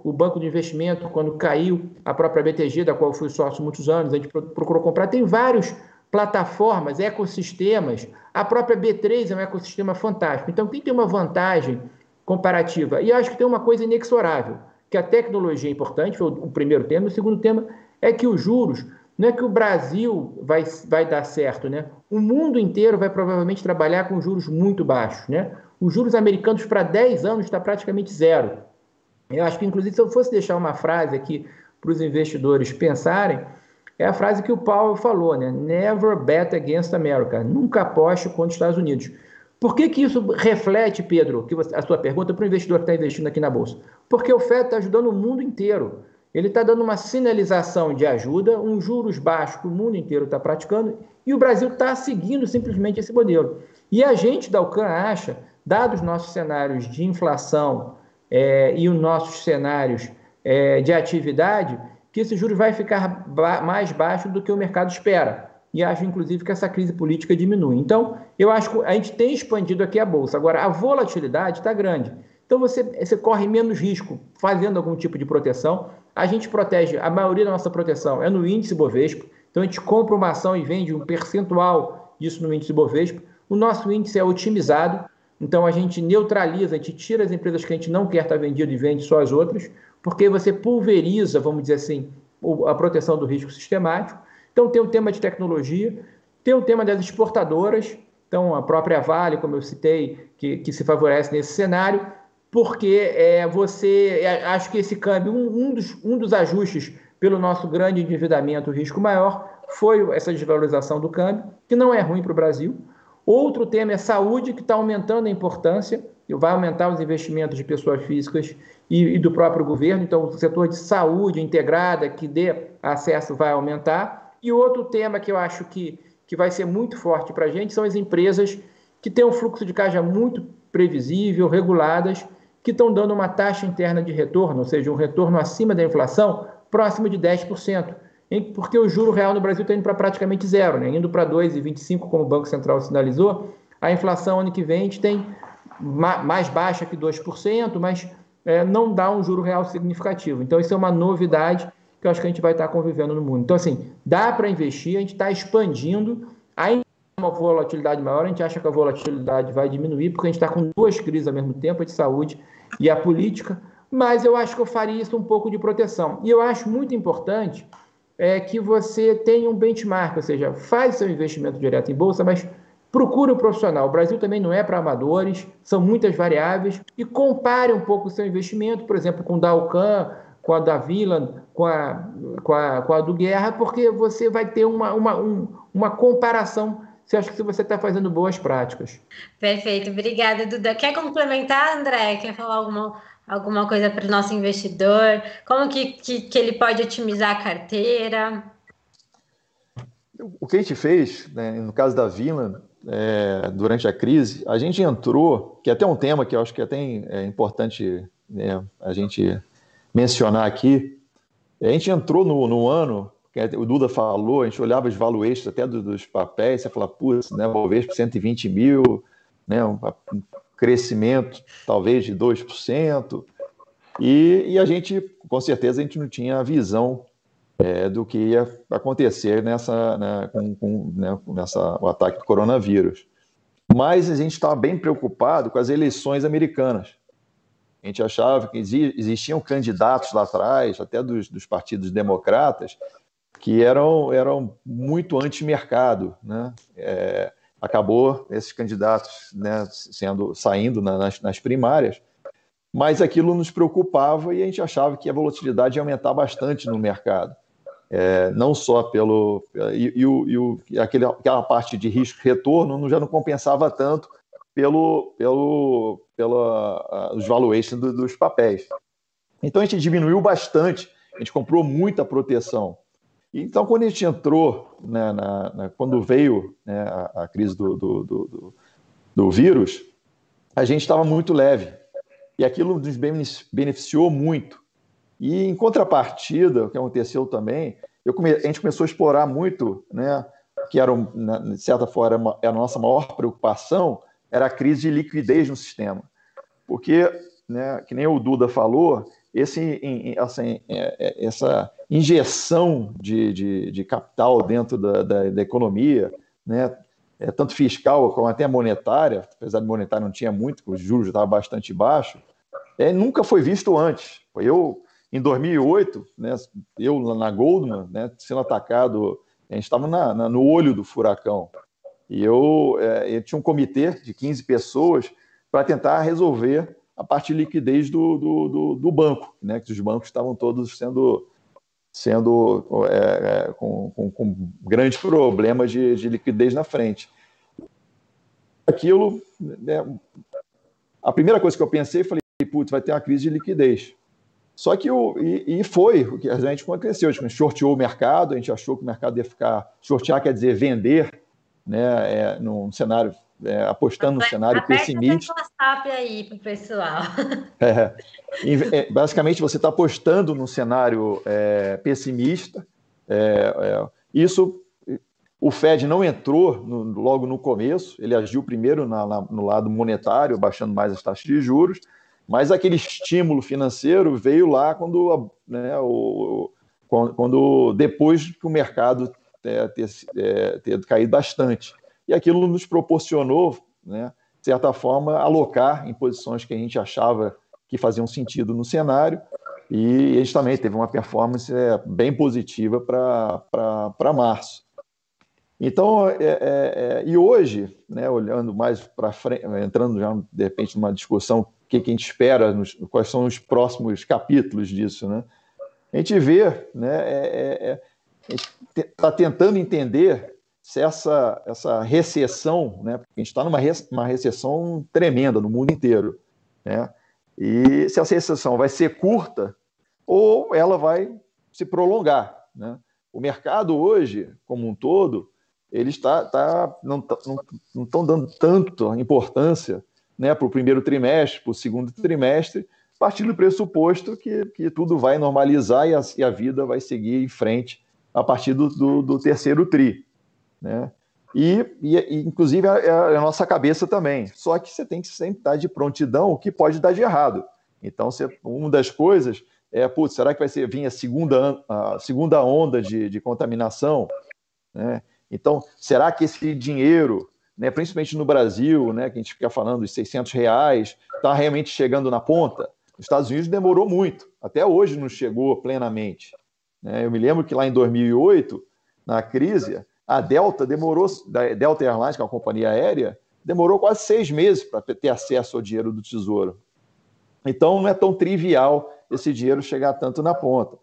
o banco de investimento, quando caiu a própria BTG, da qual fui sócio muitos anos, a gente procurou comprar. Tem várias plataformas, ecossistemas. A própria B3 é um ecossistema fantástico. Então, quem tem uma vantagem comparativa? E acho que tem uma coisa inexorável que a tecnologia é importante, foi o primeiro tema. O segundo tema é que os juros, não é que o Brasil vai, vai dar certo, né? O mundo inteiro vai provavelmente trabalhar com juros muito baixos, né? Os juros americanos para 10 anos está praticamente zero. Eu acho que, inclusive, se eu fosse deixar uma frase aqui para os investidores pensarem, é a frase que o Paulo falou, né? Never bet against America. Nunca aposte contra os Estados Unidos. Por que, que isso reflete, Pedro, que você, a sua pergunta para o investidor que está investindo aqui na Bolsa? Porque o FED está ajudando o mundo inteiro. Ele está dando uma sinalização de ajuda, um juros baixos que o mundo inteiro está praticando, e o Brasil está seguindo simplesmente esse modelo. E a gente da UCAN acha, dados nossos cenários de inflação é, e os nossos cenários é, de atividade, que esse juros vai ficar ba mais baixo do que o mercado espera e acho, inclusive, que essa crise política diminui. Então, eu acho que a gente tem expandido aqui a Bolsa. Agora, a volatilidade está grande. Então, você, você corre menos risco fazendo algum tipo de proteção. A gente protege, a maioria da nossa proteção é no índice Bovespa. Então, a gente compra uma ação e vende um percentual disso no índice Bovespa. O nosso índice é otimizado. Então, a gente neutraliza, a gente tira as empresas que a gente não quer estar vendido e vende só as outras, porque você pulveriza, vamos dizer assim, a proteção do risco sistemático. Então, tem o tema de tecnologia, tem o tema das exportadoras, então a própria Vale, como eu citei, que, que se favorece nesse cenário, porque é, você, é, acho que esse câmbio, um, um, dos, um dos ajustes pelo nosso grande endividamento, risco maior, foi essa desvalorização do câmbio, que não é ruim para o Brasil. Outro tema é saúde, que está aumentando a importância, vai aumentar os investimentos de pessoas físicas e, e do próprio governo. Então, o setor de saúde integrada, que dê acesso, vai aumentar. E outro tema que eu acho que, que vai ser muito forte para a gente são as empresas que têm um fluxo de caixa muito previsível, reguladas, que estão dando uma taxa interna de retorno, ou seja, um retorno acima da inflação, próximo de 10%. Porque o juro real no Brasil está indo para praticamente zero, né? indo para 2,25%, como o Banco Central sinalizou. A inflação ano que vem a gente tem mais baixa que 2%, mas é, não dá um juro real significativo. Então, isso é uma novidade que eu acho que a gente vai estar convivendo no mundo. Então, assim, dá para investir, a gente está expandindo, ainda uma volatilidade maior, a gente acha que a volatilidade vai diminuir, porque a gente está com duas crises ao mesmo tempo, a de saúde e a política, mas eu acho que eu faria isso um pouco de proteção. E eu acho muito importante é, que você tenha um benchmark, ou seja, faz seu investimento direto em bolsa, mas procure um profissional. O Brasil também não é para amadores, são muitas variáveis, e compare um pouco o seu investimento, por exemplo, com o Dalcan, com a da Vila, com a, com a, com a do Guerra, porque você vai ter uma, uma, um, uma comparação você acha que você está fazendo boas práticas. Perfeito, obrigada, Duda. Quer complementar, André? Quer falar alguma, alguma coisa para o nosso investidor? Como que, que, que, ele pode otimizar a carteira? O que a gente fez, né, no caso da Vila, é, durante a crise, a gente entrou, que é até um tema que eu acho que é até é importante né, a gente mencionar aqui, a gente entrou no, no ano o Duda falou, a gente olhava os valuations até dos, dos papéis, você fala, putz, né, Bovespa 120 mil, né, um crescimento talvez de 2%, e, e a gente, com certeza, a gente não tinha a visão é, do que ia acontecer nessa, né, com, com, né, nessa, o ataque do coronavírus. Mas a gente estava bem preocupado com as eleições americanas. A gente achava que existiam candidatos lá atrás, até dos, dos partidos democratas, que eram, eram muito anti-mercado. Né? É, acabou esses candidatos né, sendo saindo na, nas, nas, primárias, mas aquilo nos preocupava e a gente achava que a volatilidade ia aumentar bastante no mercado. É, não só pelo. E, e, o, e o, aquele, aquela parte de risco-retorno já não compensava tanto pelo, pelo, pela, os valuations do, dos papéis. Então a gente diminuiu bastante, a gente comprou muita proteção. Então, quando a gente entrou, né, na, na, quando veio né, a, a, crise do, do, do, do vírus, a gente estava muito leve. E aquilo nos beneficiou muito. E, em contrapartida, o que aconteceu também, come, a gente começou a explorar muito, né, que era, de certa forma, era a nossa maior preocupação, era a crise de liquidez no sistema. Porque, né, que nem o Duda falou, esse, assim, é, é, essa injeção de, de, de capital dentro da, da, da, economia, né, é, tanto fiscal como até monetária, apesar de monetária não tinha muito, os juros estavam bastante baixos, é, nunca foi visto antes. Eu, em 2008, né, eu na Goldman, né, sendo atacado, a gente estava no olho do furacão, e eu, é, eu tinha um comitê de 15 pessoas para tentar resolver a parte de liquidez do, do, do, do banco, né, que os bancos estavam todos sendo sendo é, é, com, com, com, grandes problemas de, de, liquidez na frente. Aquilo, né, a primeira coisa que eu pensei, falei, putz, vai ter uma crise de liquidez. Só que o, e, e foi o que a gente aconteceu, a gente shorteou o mercado, a gente achou que o mercado ia ficar, shortear quer dizer vender, né, é, num cenário é, apostando no cenário pessimista. WhatsApp aí para o pessoal. É, é, basicamente, você está apostando num cenário é, pessimista. É, é, isso, o Fed não entrou no, logo no começo, ele agiu primeiro na, na, no lado monetário, baixando mais as taxas de juros, mas aquele estímulo financeiro veio lá quando, né, o, quando, quando depois que o mercado ter, ter, ter caído bastante e aquilo nos proporcionou, né, de certa forma, alocar em posições que a gente achava que faziam sentido no cenário, e a gente também teve uma performance é, bem positiva para março. Então, é, é, é, e hoje, né, olhando mais para frente, entrando já de repente numa discussão, que, que a gente espera, nos, quais são os próximos capítulos disso, né? A gente vê, né, é, é, gente está tentando entender se essa, essa recessão, né, porque a gente está numa uma recessão tremenda no mundo inteiro, né, e se essa recessão vai ser curta ou ela vai se prolongar. Né? O mercado hoje, como um todo, ele está, tá, não tá, não estão dando tanta importância né, para o primeiro trimestre, para o segundo trimestre, partindo do pressuposto que, que tudo vai normalizar e a, e a vida vai seguir em frente a partir do, do, do terceiro tri. Né? E, e, inclusive, é, é a nossa cabeça também. Só que você tem que sempre estar de prontidão o que pode dar de errado. Então, você, uma das coisas é, putz, será que vai ser, vir a segunda, a segunda onda de, de contaminação? Né? Então, será que esse dinheiro, né, principalmente no Brasil, né, que a gente fica falando dos 600 reais, está realmente chegando na ponta? Nos Estados Unidos demorou muito, até hoje não chegou plenamente. Né? Eu me lembro que lá em 2008, na crise, a Delta demorou, Delta Airlines, que é uma companhia aérea, demorou quase seis meses para ter acesso ao dinheiro do Tesouro. Então, não é tão trivial esse dinheiro chegar tanto na ponta.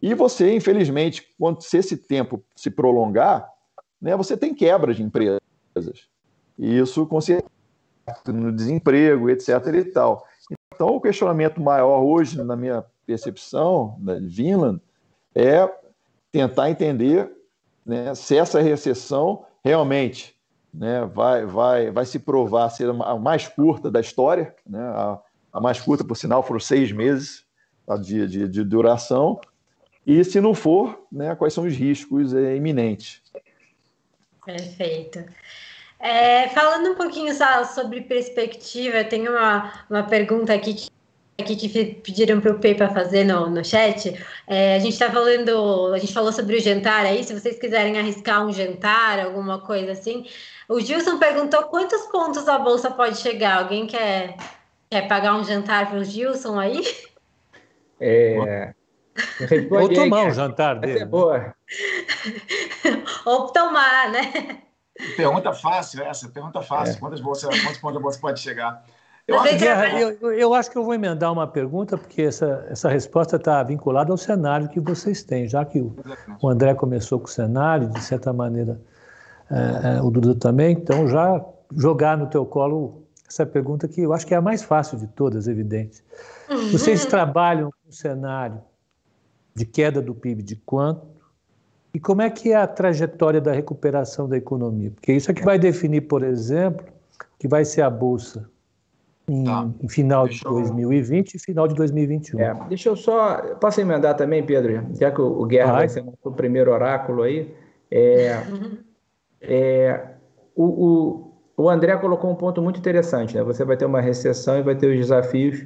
E você, infelizmente, quando se esse tempo se prolongar, né, você tem quebra de empresas. E isso consequência no desemprego, etc. e tal. Então, o questionamento maior hoje, na minha percepção, da Vinland, é tentar entender né, se essa recessão realmente né, vai, vai, vai se provar ser a mais curta da história, né, a, a mais curta, por sinal, foram seis meses tá, de, de, de, duração, e se não for, né, quais são os riscos é, iminentes. Perfeito. É, falando um pouquinho só sobre perspectiva, tenho uma, uma pergunta aqui que, aqui que pediram para o Pepa fazer no, no chat. É, a gente está falando, a gente falou sobre o jantar aí, se vocês quiserem arriscar um jantar, alguma coisa assim. O Gilson perguntou quantos pontos a bolsa pode chegar. Alguém quer Quer pagar um jantar para o Gilson aí? É. Ou tomar um jantar dele. É boa. Ou tomar, né? Pergunta fácil essa, pergunta fácil. É. Quantas bolsas, quantos pontos a bolsa pode chegar? Eu acho, que... eu, eu acho que eu vou emendar uma pergunta, porque essa, essa resposta está vinculada ao cenário que vocês têm, já que o, o André começou com o cenário, de certa maneira é, é, o Dudu também, então já jogar no teu colo essa pergunta que eu acho que é a mais fácil de todas, evidente. Uhum. Vocês trabalham com cenário de queda do PIB de quanto? E como é que é a trajetória da recuperação da economia? Porque isso é que vai definir, por exemplo, que vai ser a Bolsa em, tá. em final deixa de 2020 eu... e final de 2021. É, deixa eu só... Posso emendar também, Pedro? Já que o Guerra vai, vai ser o primeiro oráculo aí. É, uhum. é, o, o o André colocou um ponto muito interessante, né? Você vai ter uma recessão e vai ter os desafios,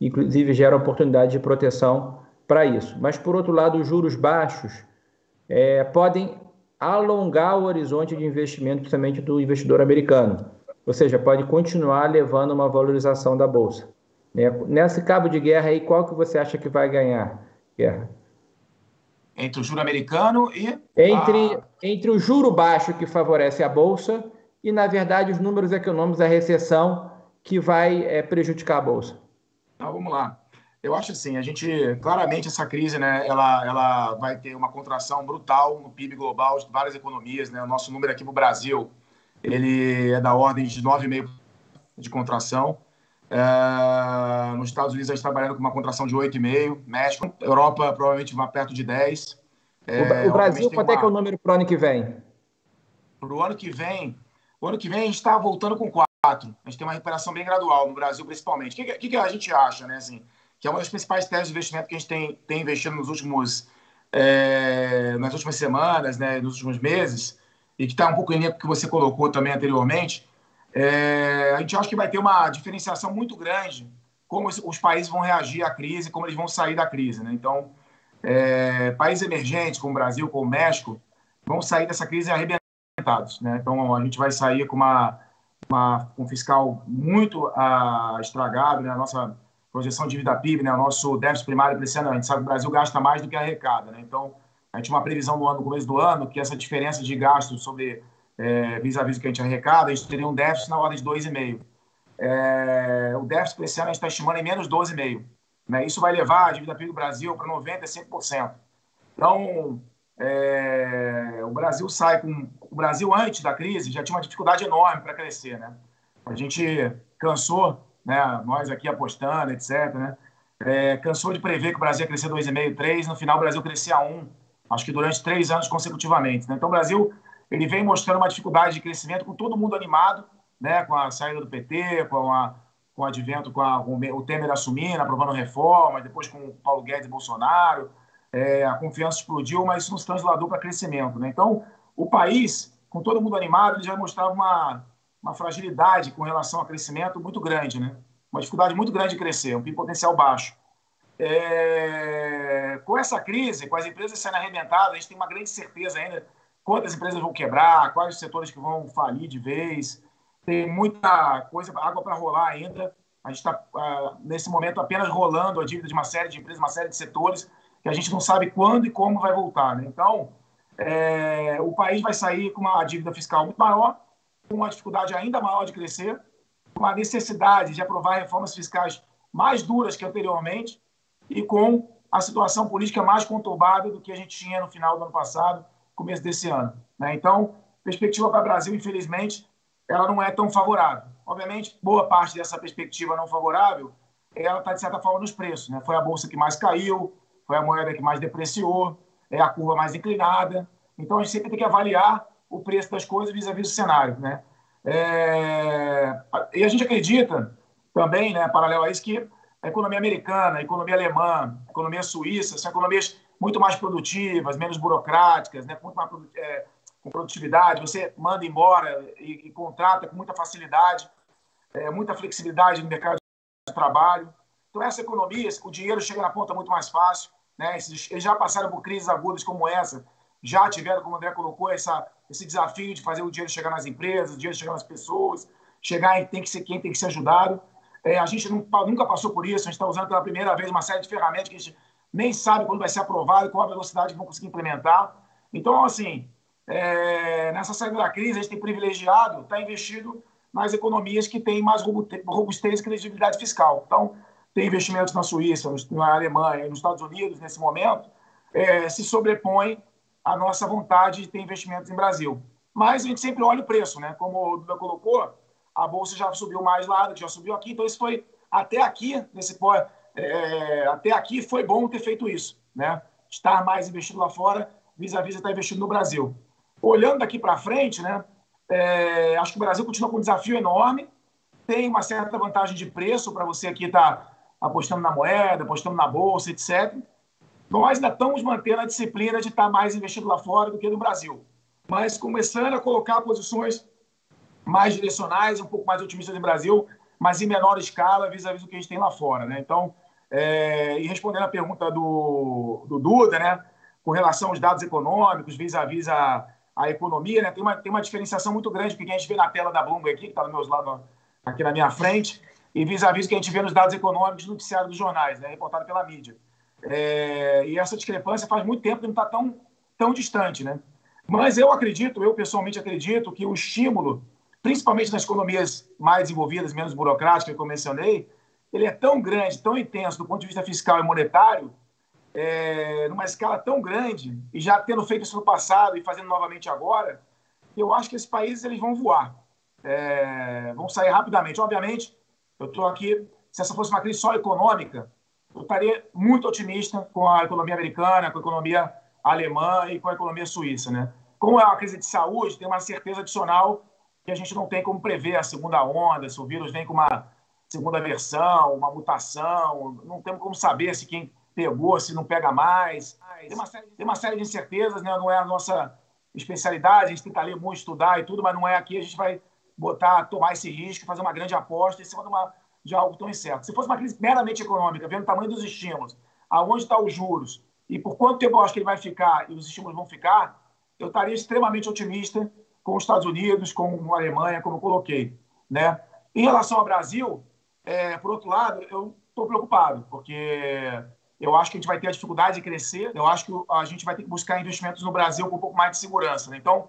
inclusive gera oportunidade de proteção para isso. Mas, por outro lado, os juros baixos é, podem alongar o horizonte de investimento, principalmente do investidor americano. Ou seja, pode continuar levando uma valorização da Bolsa. Né? Nesse cabo de guerra aí, qual que você acha que vai ganhar, Guerra? Entre o juro americano e... Entre, a... entre o juro baixo, que favorece a Bolsa, e, na verdade, os números econômicos da recessão que vai é, prejudicar a Bolsa? Então, vamos lá. Eu acho assim, a gente, claramente, essa crise, né, ela, ela vai ter uma contração brutal no PIB global de várias economias, né? O nosso número aqui no Brasil, ele é da ordem de 9,5% de contração. É, nos Estados Unidos, a gente está trabalhando com uma contração de 8,5%. México, Europa, provavelmente vai perto de 10%. É, o Brasil, quanto uma... é que é o número para o ano que vem? Para o ano que vem, o ano que vem a gente está voltando com quatro. A gente tem uma recuperação bem gradual no Brasil, principalmente. O que, que, que, a gente acha, né? Assim, que é uma das principais teses de investimento que a gente tem, tem investido nos últimos, é, nas últimas semanas, né, nos últimos meses, e que está um pouco em linha com o que você colocou também anteriormente. É, a gente acha que vai ter uma diferenciação muito grande como os, países vão reagir à crise, como eles vão sair da crise. Né? Então, é, países emergentes, como o Brasil, como o México, vão sair dessa crise arrebentando né? Então, a gente vai sair com uma, uma um fiscal muito uh, estragado, né? A nossa projeção de dívida PIB, né? O nosso déficit primário para esse ano, a gente sabe que o Brasil gasta mais do que arrecada, né? Então, a gente tinha uma previsão no, ano, no começo do ano que essa diferença de gasto sobre é, vis-à-vis do que a gente arrecada, a gente teria um déficit na ordem de 2,5. É, o déficit para esse ano a gente está estimando em menos 12,5. Né? Isso vai levar a dívida PIB do Brasil para 95%. Então, é, o Brasil sai com. O Brasil, antes da crise, já tinha uma dificuldade enorme para crescer. Né? A gente cansou, né, nós aqui apostando, etc., né, é, cansou de prever que o Brasil ia crescer 2,5%, 3%, no final o Brasil crescia 1%, acho que durante três anos consecutivamente. Né? Então o Brasil ele vem mostrando uma dificuldade de crescimento com todo mundo animado, né, com a saída do PT, com, a, com o advento, com, a, com o Temer assumindo, aprovando reformas, depois com o Paulo Guedes e Bolsonaro, é, a confiança explodiu, mas isso nos transladou para crescimento. Né? Então, o país com todo mundo animado, ele já mostrava uma, uma fragilidade com relação ao crescimento muito grande, né? Uma dificuldade muito grande de crescer, um potencial baixo. É, com essa crise, com as empresas sendo arrebentadas, a gente tem uma grande certeza ainda quantas empresas vão quebrar, quais os setores que vão falir de vez. Tem muita coisa, água para rolar ainda. A gente está, uh, nesse momento, apenas rolando a dívida de uma série de empresas, uma série de setores, que a gente não sabe quando e como vai voltar. Né? Então, é, o país vai sair com uma dívida fiscal muito maior, com uma dificuldade ainda maior de crescer, com a necessidade de aprovar reformas fiscais mais duras que anteriormente e com a situação política mais conturbada do que a gente tinha no final do ano passado, começo desse ano. Né? Então, perspectiva para o Brasil, infelizmente, ela não é tão favorável. Obviamente, boa parte dessa perspectiva não favorável, ela está, de certa forma, nos preços. Né? Foi a bolsa que mais caiu, foi a moeda que mais depreciou, é a curva mais inclinada. Então, a gente sempre tem que avaliar o preço das coisas vis-à-vis do cenário. Né? É... E a gente acredita também, né, paralelo a isso, que a economia americana, a economia alemã, a economia suíça são economias muito mais produtivas, menos burocráticas, né, muito mais é, com produtividade. Você manda embora e, e contrata com muita facilidade, é, muita flexibilidade no mercado de trabalho. Então, essa economia, o dinheiro chega na ponta muito mais fácil. Né? Eles já passaram por crises agudas como essa, já tiveram, como o André colocou, essa, esse desafio de fazer o dinheiro chegar nas empresas, o dinheiro chegar nas pessoas, chegar em tem que ser quem tem que ser ajudado. É, a gente não, nunca passou por isso, a gente está usando pela primeira vez uma série de ferramentas que a gente nem sabe quando vai ser aprovado, qual a velocidade que vão conseguir implementar. Então, assim, é, nessa saída da crise, a gente tem privilegiado, está investido nas economias que têm mais robustez e credibilidade fiscal. Então, tem investimentos na Suíça, na Alemanha, nos Estados Unidos, nesse momento, é, se sobrepõe à nossa vontade de ter investimentos em Brasil. Mas a gente sempre olha o preço, né? Como o Duda colocou, a bolsa já subiu mais lá, já subiu aqui, então isso foi até aqui nesse é, até aqui foi bom ter feito isso, né? Estar mais investido lá fora, vis-à-vis estar investido no Brasil. Olhando daqui para frente, né? É, acho que o Brasil continua com um desafio enorme, tem uma certa vantagem de preço para você aqui estar tá apostando na moeda, apostando na bolsa, etc. Nós ainda estamos mantendo a disciplina de estar mais investido lá fora do que no Brasil, mas começando a colocar posições mais direcionais, um pouco mais otimistas no Brasil, mas em menor escala vis-à-vis do que a gente tem lá fora. Né? Então, é, e respondendo a pergunta do, do Duda, né, com relação aos dados econômicos vis-à-vis a, a economia, né, tem, uma, tem uma diferenciação muito grande que a gente vê na tela da Bloomberg aqui, que está do meu lado, aqui na minha frente, e vis-à-vis o que a gente vê nos dados econômicos do noticiário dos jornais, né, reportado pela mídia. É, e essa discrepância faz muito tempo que não está tão, tão distante. Né? Mas eu acredito, eu pessoalmente acredito, que o estímulo principalmente nas economias mais desenvolvidas, menos burocráticas, que eu mencionei, ele é tão grande, tão intenso do ponto de vista fiscal e monetário, é, numa escala tão grande, e já tendo feito isso no passado e fazendo novamente agora, eu acho que esses países eles vão voar, é, vão sair rapidamente. Obviamente, eu estou aqui, se essa fosse uma crise só econômica, eu estaria muito otimista com a economia americana, com a economia alemã e com a economia suíça. Né? Como é uma crise de saúde, tem uma certeza adicional que a gente não tem como prever a segunda onda, se o vírus vem com uma segunda versão, uma mutação, não temos como saber se quem pegou, se não pega mais. Tem uma série, tem uma série de incertezas, né? não é a nossa especialidade, a gente tem que ler muito, estudar e tudo, mas não é aqui a gente vai botar, tomar esse risco, fazer uma grande aposta em cima de, uma, de algo tão incerto. Se fosse uma crise meramente econômica, vendo o tamanho dos estímulos, aonde estão os juros e por quanto tempo eu acho que ele vai ficar e os estímulos vão ficar, eu estaria extremamente otimista com os Estados Unidos, com a Alemanha, como eu coloquei. Né? Em relação ao Brasil, é, por outro lado, eu estou preocupado, porque eu acho que a gente vai ter a dificuldade de crescer, eu acho que a gente vai ter que buscar investimentos no Brasil com um pouco mais de segurança. Né? Então,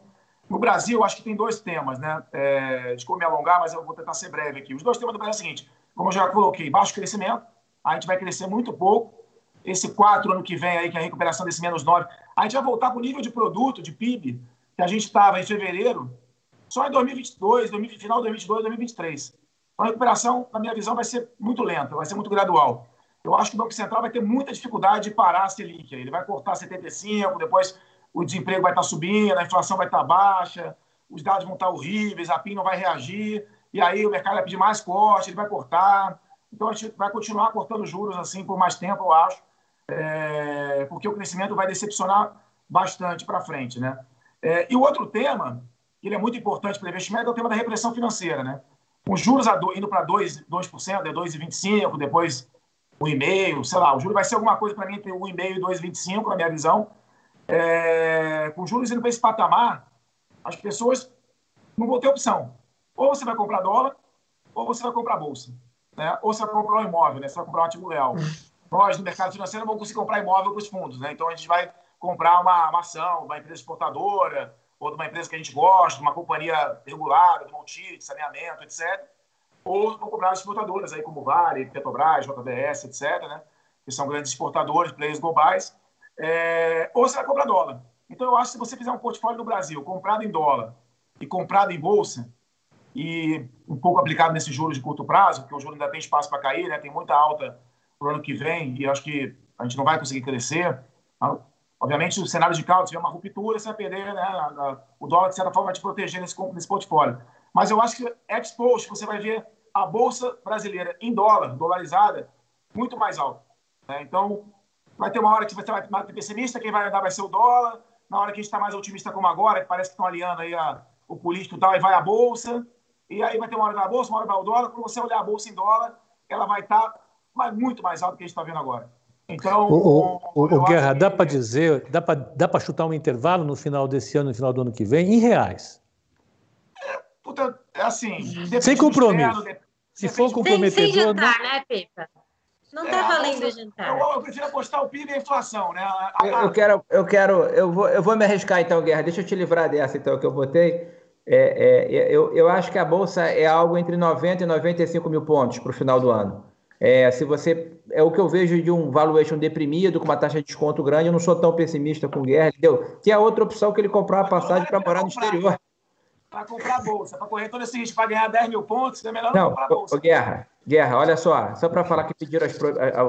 no Brasil, acho que tem dois temas, né? É, desculpa me alongar, mas eu vou tentar ser breve aqui. Os dois temas do Brasil é o seguinte: como eu já coloquei, baixo crescimento, a gente vai crescer muito pouco. Esse 4 ano que vem aí, que é a recuperação desse menos 9, a gente vai voltar para o nível de produto, de PIB, que a gente estava em fevereiro, só em 2022, final de 2022, 2023. Então, a recuperação, na minha visão, vai ser muito lenta, vai ser muito gradual. Eu acho que o Banco Central vai ter muita dificuldade de parar a Selic. Ele vai cortar 75, depois o desemprego vai estar subindo, a inflação vai estar baixa, os dados vão estar horríveis, a PIN não vai reagir, e aí o mercado vai pedir mais corte, ele vai cortar. Então, a gente vai continuar cortando juros assim por mais tempo, eu acho, é... porque o crescimento vai decepcionar bastante para frente, né? É, e o outro tema ele é muito importante para o investimento, é o tema da repressão financeira. Né? Com juros indo para 2%, 2% é 2,25%, depois 1,5%, sei lá, o juro vai ser alguma coisa para mim entre 1,5% e 2,25%, na minha visão. É, com juros indo para esse patamar, as pessoas não vão ter opção. Ou você vai comprar dólar, ou você vai comprar bolsa. Né? Ou você vai comprar um imóvel, né? você vai comprar um ativo real. Nós, no mercado financeiro, não vamos conseguir comprar imóvel para os fundos. Né? Então, a gente vai comprar uma, uma ação, uma empresa exportadora, ou de uma empresa que a gente gosta, uma companhia regulada, de monte de saneamento, etc. Ou vão comprar exportadoras, aí, como Vale, Petrobras, JBS, etc., né? que são grandes exportadores, players globais. É... Ou você vai comprar dólar. Então, eu acho que se você fizer um portfólio no Brasil comprado em dólar e comprado em bolsa, e um pouco aplicado nesses juros de curto prazo, porque o juro ainda tem espaço para cair, né? tem muita alta para o ano que vem, e acho que a gente não vai conseguir crescer. Obviamente, o cenário de causa, se tiver uma ruptura, você vai perder, né? o dólar, de certa forma, vai te proteger nesse, nesse portfólio. Mas eu acho que exposto, você vai ver a Bolsa brasileira em dólar, dolarizada, muito mais alta. Né? Então, vai ter uma hora que você vai mais pessimista, quem vai andar vai ser o dólar. Na hora que a gente está mais otimista como agora, que parece que estão alinhando aí a, o político e tal, aí vai a Bolsa. E aí vai ter uma hora da Bolsa, uma hora vai o dólar. Quando você olhar a Bolsa em dólar, ela vai estar tá muito mais alta do que a gente está vendo agora. Então, o, o, o Guerra, que... dá para dizer, dá para dá chutar um intervalo no final desse ano, no final do ano que vem, em reais? É, puta, é assim. Sem compromisso. Externo, Se for comprometedor. Sem, sem jantar, não... né, Pepa? Não está é, valendo jantar. Eu, eu, prefiro apostar o PIB e a inflação, né? A, a... Eu, eu, quero, eu quero, eu vou, eu vou me arriscar então, Guerra. Deixa eu te livrar dessa então que eu botei. É, é, eu, eu acho que a bolsa é algo entre 90 e 95 mil pontos para o final do ano. É, se você é o que eu vejo de um valuation deprimido com uma taxa de desconto grande, eu não sou tão pessimista com o Guerra, entendeu? Que é outra opção que ele comprar uma passagem para morar no exterior. Para comprar bolsa, para correr todo esse risco, para ganhar 10 mil pontos, é melhor não, não comprar bolsa. Ô, Guerra, Guerra, olha só, só para falar que pediram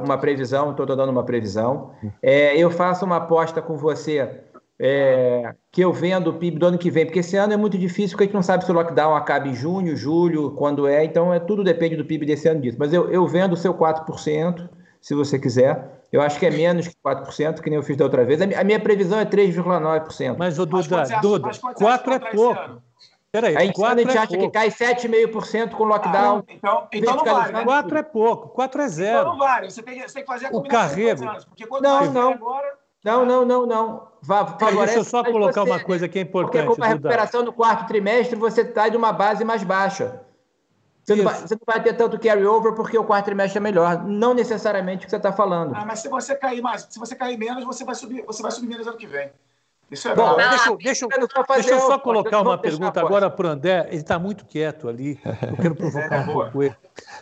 uma previsão, estou dando uma previsão. É, eu faço uma aposta com você é, que eu vendo o PIB do ano que vem, porque esse ano é muito difícil, porque a gente não sabe se o lockdown acaba em junho, julho, quando é, então é, tudo depende do PIB desse ano disso. Mas eu, eu vendo o seu 4%, se você quiser. Eu acho que é menos que 4%, que nem eu fiz da outra vez. A minha previsão é 3,9%. Mas, o Duda, Duda 4 é pouco. Peraí, aí, quando a gente é acha pouco. que cai 7,5% com lockdown. Ah, então, então não vale. Né? 4 é pouco, 4 é zero. Então não vale. Você tem, você tem que fazer a o carrego. Anos, porque quando não, não. agora. Não, não, não, não. Vá, favorece, Deixa eu só colocar você, uma coisa que é importante. Porque com a recuperação no quarto trimestre, você está de uma base mais baixa. Você não, vai, você não, vai, ter tanto carry-over porque o quarto trimestre é melhor. Não necessariamente o que você está falando. Ah, mas se você cair mais, se você cair menos, você vai subir, você vai subir menos ano que vem. Isso é Bom, deixa, deixa, deixa, eu só colocar uma pergunta agora para o André. Ele está muito quieto ali. Eu quero provocar é, um pouco ele.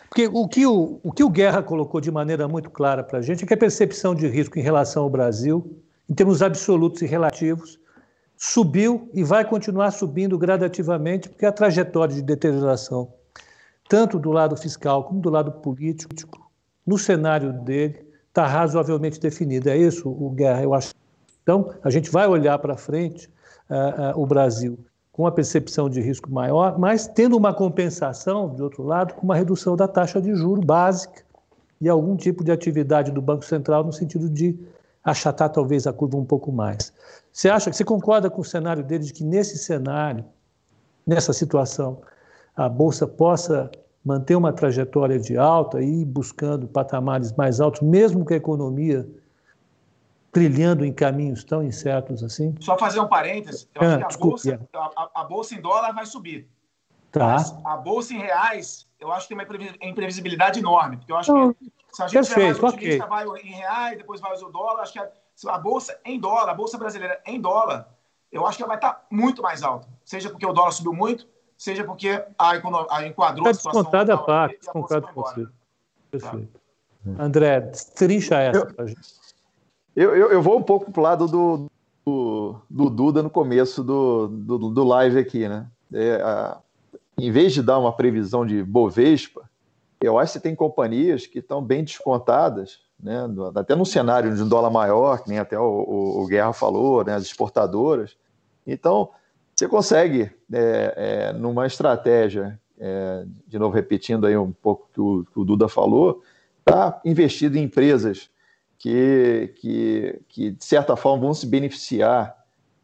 Porque o que o, o que o Guerra colocou de maneira muito clara para a gente é que a percepção de risco em relação ao Brasil, em termos absolutos e relativos, subiu e vai continuar subindo gradativamente, porque a trajetória de deterioração, tanto do lado fiscal como do lado político, no cenário dele, está razoavelmente definida. É isso, o Guerra, eu acho então, a gente vai olhar para frente uh, uh, o Brasil com uma percepção de risco maior, mas tendo uma compensação, de outro lado, com uma redução da taxa de juro básica e algum tipo de atividade do Banco Central no sentido de achatar talvez a curva um pouco mais. Você acha que você concorda com o cenário dele de que nesse cenário, nessa situação, a bolsa possa manter uma trajetória de alta e ir buscando patamares mais altos, mesmo que a economia trilhando em caminhos tão incertos assim? Só fazer um parênteses, eu ah, acho que a, desculpa, bolsa, a, a, bolsa em dólar vai subir. Tá. a bolsa em reais, eu acho que tem uma imprevisibilidade enorme, porque eu acho Não, que se a gente perfeito, mais okay. vai em reais, depois vai o dólar, acho que a, a, bolsa em dólar, a bolsa brasileira em dólar, eu acho que ela vai estar muito mais alta, seja porque o dólar subiu muito, seja porque a, a enquadrou tá a situação... descontada a parte, descontado com você. Perfeito. Tá. André, trincha essa para gente. Eu, eu, eu, vou um pouco para o lado do, do, do, Duda no começo do, do, do live aqui, né? É, a, em vez de dar uma previsão de Bovespa, eu acho que tem companhias que estão bem descontadas, né? até num cenário de um dólar maior, que nem até o, o, o Guerra falou, né? as exportadoras. Então, você consegue, é, é, numa estratégia, é, de novo repetindo aí um pouco o que o, que o Duda falou, tá investido em empresas que, que, que de certa forma, vão se beneficiar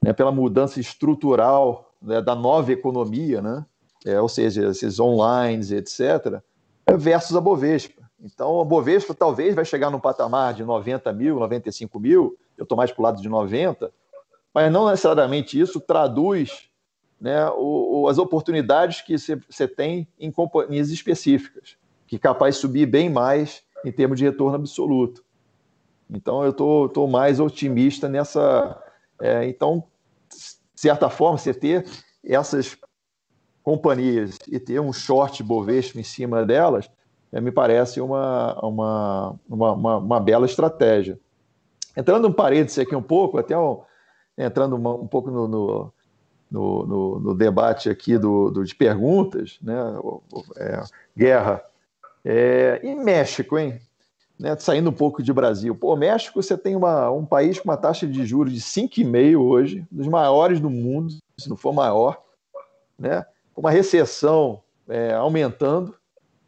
né, pela mudança estrutural né, da nova economia, né? É, ou seja, esses online, etc., versus a Bovespa. Então, a Bovespa talvez vai chegar no patamar de 90 mil, 95 mil, eu estou mais para o lado de 90, mas não necessariamente isso traduz né, o, o, as oportunidades que você tem em companhias específicas, que é capaz de subir bem mais em termos de retorno absoluto. Então, eu estou mais otimista nessa. É, então, de certa forma, você ter essas companhias e ter um short Bovespa em cima delas, é, me parece uma, uma, uma, uma, uma bela estratégia. Entrando um parênteses aqui um pouco, até um, entrando uma, um pouco no, no, no, no, debate aqui do, do, de perguntas, né? É, guerra. É, e México, hein? Né, saindo um pouco de Brasil. Pô, México, você tem uma, um país com uma taxa de juros de 5,5 hoje, dos maiores do mundo, se não for maior, né? com uma recessão é, aumentando,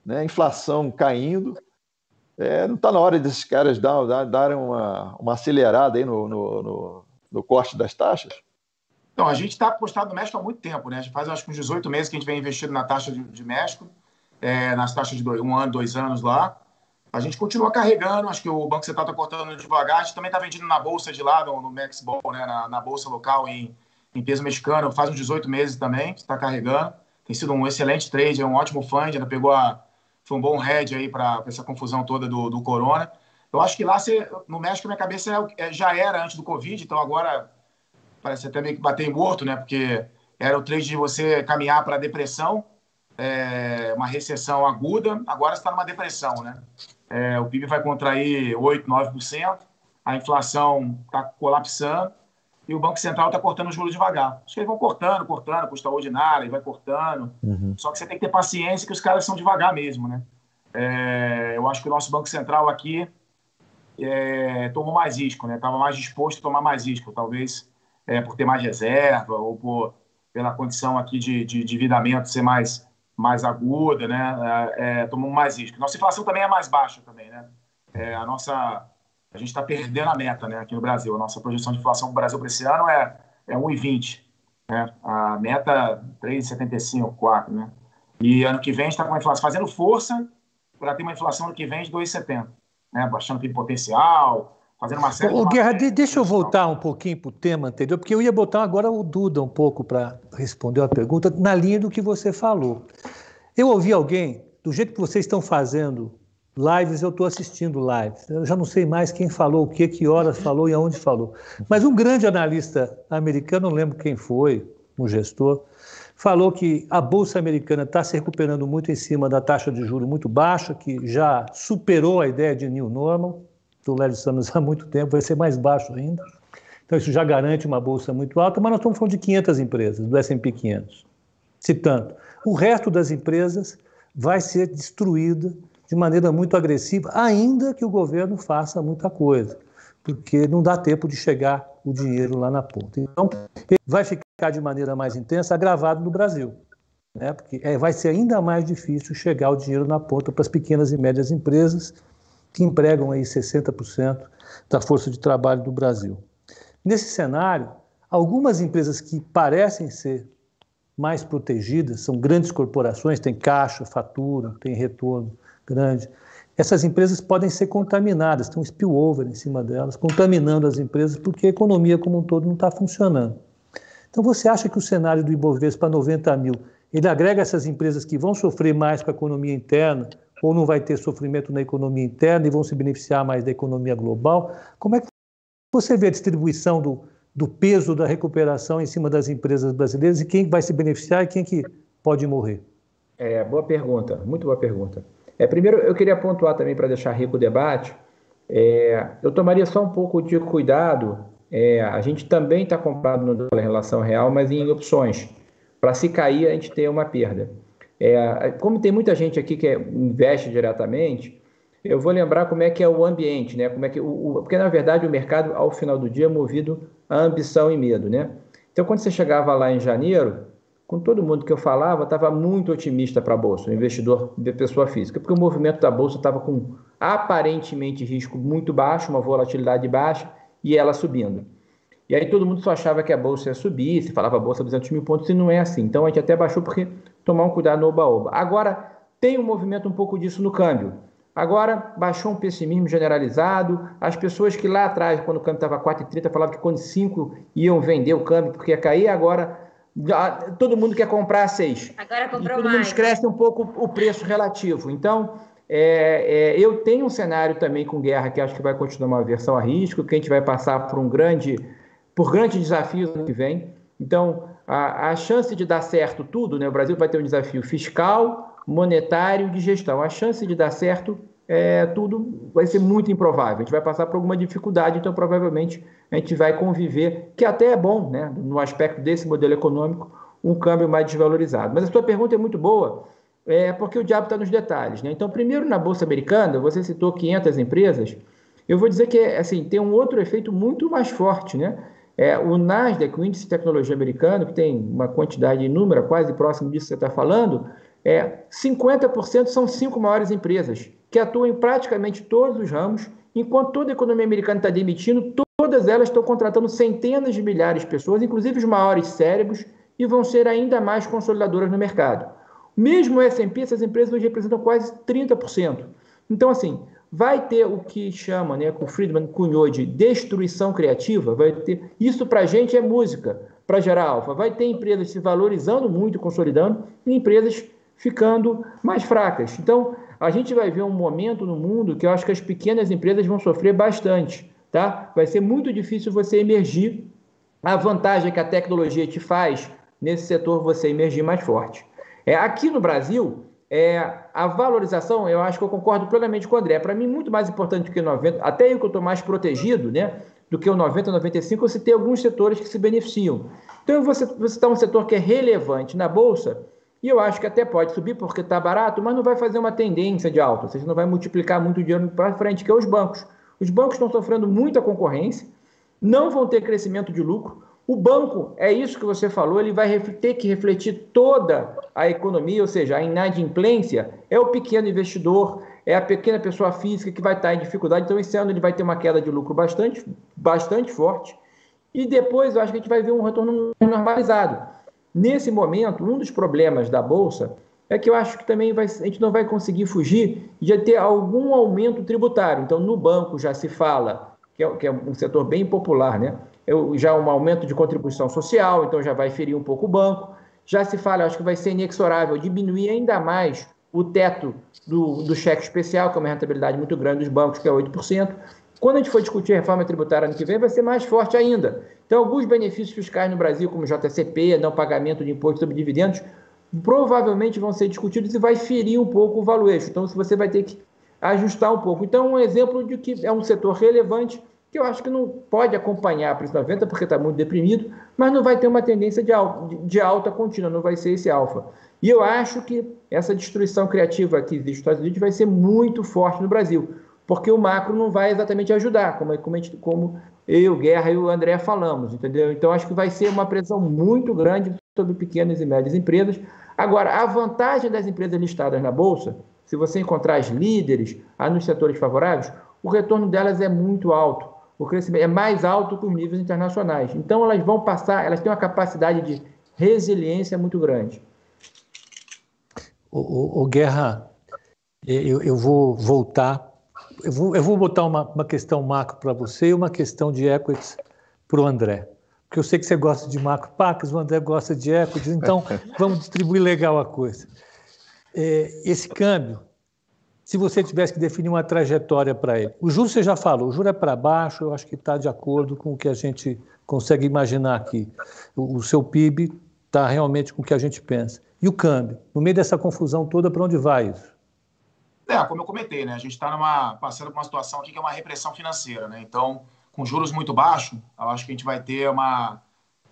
né? inflação caindo. É, não está na hora desses caras darem dar, uma, uma acelerada aí no, no, no, no corte das taxas? Então, a gente está apostado no México há muito tempo, né? Faz acho que uns 18 meses que a gente vem investindo na taxa de, de México, é, nas taxas de dois, um ano, dois anos lá. A gente continua carregando, acho que o Banco Central está cortando devagar. A gente também está vendendo na bolsa de lá, no, no Mexbol, né? Na, na, bolsa local em, em peso mexicano, faz uns 18 meses também, está carregando. Tem sido um excelente trade, é um ótimo fund, ainda pegou a. Foi um bom head aí para essa confusão toda do, do Corona. Eu acho que lá, você, no México, minha cabeça é, é, já era antes do Covid, então agora parece até meio que bater morto, né? Porque era o trade de você caminhar para a depressão, é, uma recessão aguda, agora está numa depressão, né? É, o PIB vai contrair 8%, 9%, a inflação está colapsando e o Banco Central está cortando os juros devagar. Acho que eles vão cortando, cortando, custa ordinária, e vai cortando. Uhum. Só que você tem que ter paciência que os caras são devagar mesmo, né? É, eu acho que o nosso Banco Central aqui é, tomou mais risco, né? Estava mais disposto a tomar mais risco, talvez é, por ter mais reserva ou por, pela condição aqui de, de endividamento ser mais mais aguda, né? É, é, tomou mais risco. Nossa inflação também é mais baixa também, né? É, a nossa a gente está perdendo a meta, né? Aqui no Brasil, a nossa projeção de inflação no Brasil para esse ano é é 1,20, né? A meta 3,75, 4, né? E ano que vem a gente está com a inflação fazendo força para ter uma inflação ano que vem de 2,70, né? Baixando o potencial, fazendo uma série. Ô, Guerra, de, deixa eu voltar um pouquinho para o tema anterior, porque eu ia botar agora o Duda um pouco para responder a pergunta na linha do que você falou. Eu ouvi alguém, do jeito que vocês estão fazendo lives, eu estou assistindo lives. Eu já não sei mais quem falou o que, que horas falou e aonde falou. Mas um grande analista americano, não lembro quem foi, um gestor, falou que a Bolsa Americana está se recuperando muito em cima da taxa de juros muito baixa, que já superou a ideia de new normal, do Larry Summers há muito tempo, vai ser mais baixo ainda. Então, isso já garante uma bolsa muito alta, mas nós estamos falando de 500 empresas, do S&P 500, se tanto. O resto das empresas vai ser destruída de maneira muito agressiva, ainda que o governo faça muita coisa, porque não dá tempo de chegar o dinheiro lá na ponta. Então, vai ficar de maneira mais intensa agravado no Brasil, né? porque é, vai ser ainda mais difícil chegar o dinheiro na ponta para as pequenas e médias empresas, que empregam aí 60% da força de trabalho do Brasil. Nesse cenário, algumas empresas que parecem ser mais protegidas, são grandes corporações, têm caixa, fatura, têm retorno grande. Essas empresas podem ser contaminadas, tem um spillover em cima delas, contaminando as empresas, porque a economia como um todo não está funcionando. Então, você acha que o cenário do Ibovespa 90 mil, ele agrega essas empresas que vão sofrer mais com a economia interna, ou não vai ter sofrimento na economia interna e vão se beneficiar mais da economia global? Como é que você vê a distribuição do, do peso da recuperação em cima das empresas brasileiras e quem vai se beneficiar e quem que pode morrer? É, boa pergunta, muito boa pergunta. É, primeiro, eu queria pontuar também para deixar rico o debate. É, eu tomaria só um pouco de cuidado. É, a gente também está comprado no dólar em relação real, mas em opções. Para se cair, a gente ter uma perda. É, como tem muita gente aqui que investe diretamente, eu vou lembrar como é que é o ambiente, né? Como é que o, porque na verdade o mercado ao final do dia é movido a ambição e medo, né? Então quando você chegava lá em janeiro, com todo mundo que eu falava, estava muito otimista para a bolsa, o investidor de pessoa física, porque o movimento da bolsa estava com aparentemente risco muito baixo, uma volatilidade baixa e ela subindo. E aí todo mundo só achava que a bolsa ia subir, se falava bolsa 200 mil pontos, e não é assim. Então a gente até baixou porque tomar um cuidado no oba-oba. Agora, tem um movimento um pouco disso no câmbio. Agora, baixou um pessimismo generalizado. As pessoas que lá atrás, quando o câmbio estava 4,30, falavam que quando 5 iam vender o câmbio porque ia cair, agora todo mundo quer comprar a 6. Agora comprou e todo mais. mundo cresce um pouco o preço relativo. Então, é, é, eu tenho um cenário também com guerra que acho que vai continuar uma versão a risco, que a gente vai passar por um grande por grandes desafios no que vem. Então, a, a chance de dar certo tudo, né? O Brasil vai ter um desafio fiscal, monetário, de gestão. A chance de dar certo é, tudo vai ser muito improvável. A gente vai passar por alguma dificuldade, então provavelmente a gente vai conviver, que até é bom, né? No aspecto desse modelo econômico, um câmbio mais desvalorizado. Mas a sua pergunta é muito boa, é porque o diabo está nos detalhes, né? Então, primeiro na bolsa americana, você citou 500 empresas. Eu vou dizer que assim tem um outro efeito muito mais forte, né? É, o Nasdaq, o índice de tecnologia americano, que tem uma quantidade inúmera, quase próximo disso que você está falando, é, 50% são cinco maiores empresas, que atuam em praticamente todos os ramos, enquanto toda a economia americana está demitindo, todas elas estão contratando centenas de milhares de pessoas, inclusive os maiores cérebros, e vão ser ainda mais consolidadoras no mercado. Mesmo o S&P, essas empresas hoje representam quase 30%. Então, assim, vai ter o que chama, né, que o Friedman cunhou de destruição criativa, vai ter isso para a gente é música, para gerar alfa. Vai ter empresas se valorizando muito, consolidando, e empresas ficando mais fracas. Então, a gente vai ver um momento no mundo que eu acho que as pequenas empresas vão sofrer bastante, tá? Vai ser muito difícil você emergir. A vantagem que a tecnologia te faz nesse setor você emergir mais forte. É aqui no Brasil, é, a valorização, eu acho que eu concordo plenamente com o André. Para mim, muito mais importante do que o 90, até eu que estou mais protegido, né? Do que o 90, 95, você tem alguns setores que se beneficiam. Então, você está um setor que é relevante na Bolsa, e eu acho que até pode subir porque está barato, mas não vai fazer uma tendência de alta, ou seja, não vai multiplicar muito dinheiro para frente, que é os bancos. Os bancos estão sofrendo muita concorrência, não vão ter crescimento de lucro, o banco, é isso que você falou, ele vai ter que refletir toda a economia, ou seja, a inadimplência é o pequeno investidor, é a pequena pessoa física que vai estar em dificuldade. Então, esse ano ele vai ter uma queda de lucro bastante, bastante forte. E depois eu acho que a gente vai ver um retorno normalizado. Nesse momento, um dos problemas da Bolsa é que eu acho que também vai, a gente não vai conseguir fugir de ter algum aumento tributário. Então, no banco já se fala, que é, que é um setor bem popular, né? Eu, já um aumento de contribuição social, então já vai ferir um pouco o banco. Já se fala, acho que vai ser inexorável diminuir ainda mais o teto do, do cheque especial, que é uma rentabilidade muito grande dos bancos, que é 8%. Quando a gente for discutir a reforma tributária ano que vem, vai ser mais forte ainda. Então, alguns benefícios fiscais no Brasil, como JCP, não pagamento de imposto sobre dividendos, provavelmente vão ser discutidos e vai ferir um pouco o valuation. Então, você vai ter que ajustar um pouco. Então, um exemplo de que é um setor relevante que eu acho que não pode acompanhar a preço 90 porque está muito deprimido, mas não vai ter uma tendência de alta, de alta contínua, não vai ser esse alfa. E eu acho que essa destruição criativa que existe nos Estados Unidos vai ser muito forte no Brasil, porque o macro não vai exatamente ajudar, como, como, gente, como eu, Guerra e o André falamos, entendeu? Então acho que vai ser uma pressão muito grande sobre pequenas e médias empresas. Agora, a vantagem das empresas listadas na Bolsa, se você encontrar as líderes nos setores favoráveis, o retorno delas é muito alto o crescimento é mais alto que os níveis internacionais. Então, elas vão passar, elas têm uma capacidade de resiliência muito grande. O, o, o Guerra, eu, eu, vou voltar, eu vou, eu vou botar uma, uma questão macro para você e uma questão de equities para o André. Porque eu sei que você gosta de macro pacas, o André gosta de equities, então vamos distribuir legal a coisa. É, esse câmbio, se você tivesse que definir uma trajetória para ele? O juro você já falou, o juro é para baixo, eu acho que está de acordo com o que a gente consegue imaginar aqui. O, o seu PIB está realmente com o que a gente pensa. E o câmbio? No meio dessa confusão toda, para onde vai isso? É, como eu comentei, né? A gente está passando por uma situação aqui que é uma repressão financeira, né? Então, com juros muito baixos, eu acho que a gente vai ter uma,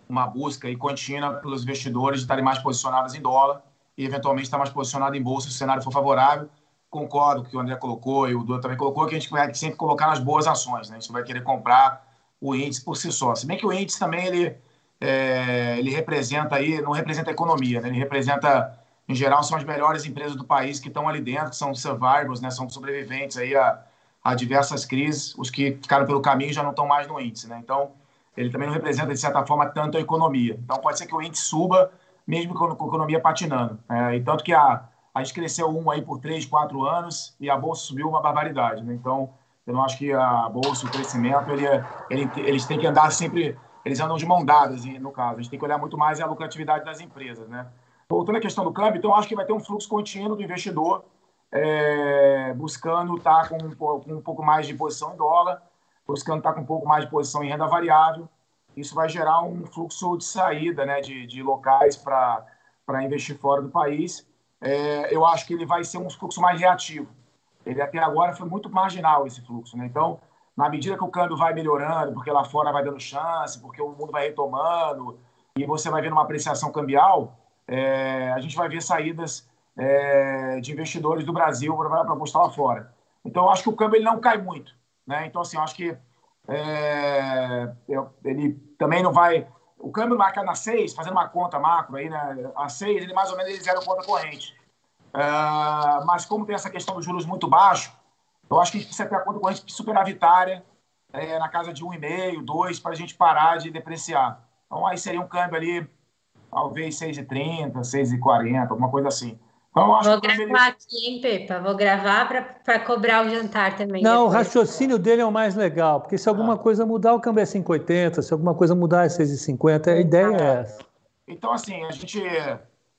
uma busca aí contínua pelos investidores de estarem mais posicionados em dólar e, eventualmente, estar mais posicionado em bolsa se o cenário for favorável concordo com o que o André colocou e o Duda também colocou, que a gente vai sempre colocar nas boas ações, né? A gente vai querer comprar o índice por si só. Se bem que o índice também ele, é, ele representa aí, não representa a economia, né? Ele representa, em geral, são as melhores empresas do país que estão ali dentro, que são survivors, né? São sobreviventes aí a, a diversas crises. Os que ficaram pelo caminho já não estão mais no índice, né? Então, ele também não representa, de certa forma, tanto a economia. Então, pode ser que o índice suba, mesmo com a economia patinando. É, e tanto que a, a gente cresceu um aí por três, quatro anos e a bolsa subiu uma barbaridade. Né? Então, eu não acho que a bolsa, o crescimento, ele, ele, eles têm que andar sempre, eles andam de mão dadas, no caso. A gente tem que olhar muito mais a lucratividade das empresas. Né? Voltando à questão do câmbio, então, acho que vai ter um fluxo contínuo do investidor é, buscando estar com, com um pouco mais de posição em dólar, buscando estar com um pouco mais de posição em renda variável. Isso vai gerar um fluxo de saída né, de, de locais para investir fora do país. É, eu acho que ele vai ser um fluxo mais reativo. Ele até agora foi muito marginal esse fluxo. Né? Então, na medida que o câmbio vai melhorando, porque lá fora vai dando chance, porque o mundo vai retomando, e você vai vendo uma apreciação cambial, é, a gente vai ver saídas é, de investidores do Brasil para apostar lá fora. Então, eu acho que o câmbio ele não cai muito. Né? Então, assim, eu acho que é, ele também não vai. O câmbio marca na 6, fazendo uma conta macro aí, né? A 6, ele mais ou menos ele zero conta corrente. Uh, mas como tem essa questão dos juros muito baixo, eu acho que a gente precisa ter a conta corrente superavitária é, na casa de 1,5, 2, para a gente parar de depreciar. Então aí seria um câmbio ali, talvez 6,30, 6,40, alguma coisa assim. Então, Vou gravar ele... aqui, hein, Pepa? Vou gravar para cobrar o jantar também. Não, depois. o raciocínio dele é o mais legal, porque se alguma ah. coisa mudar, o câmbio é 5,80, se alguma coisa mudar, é 6,50, a ideia é. é essa. Então, assim, a gente.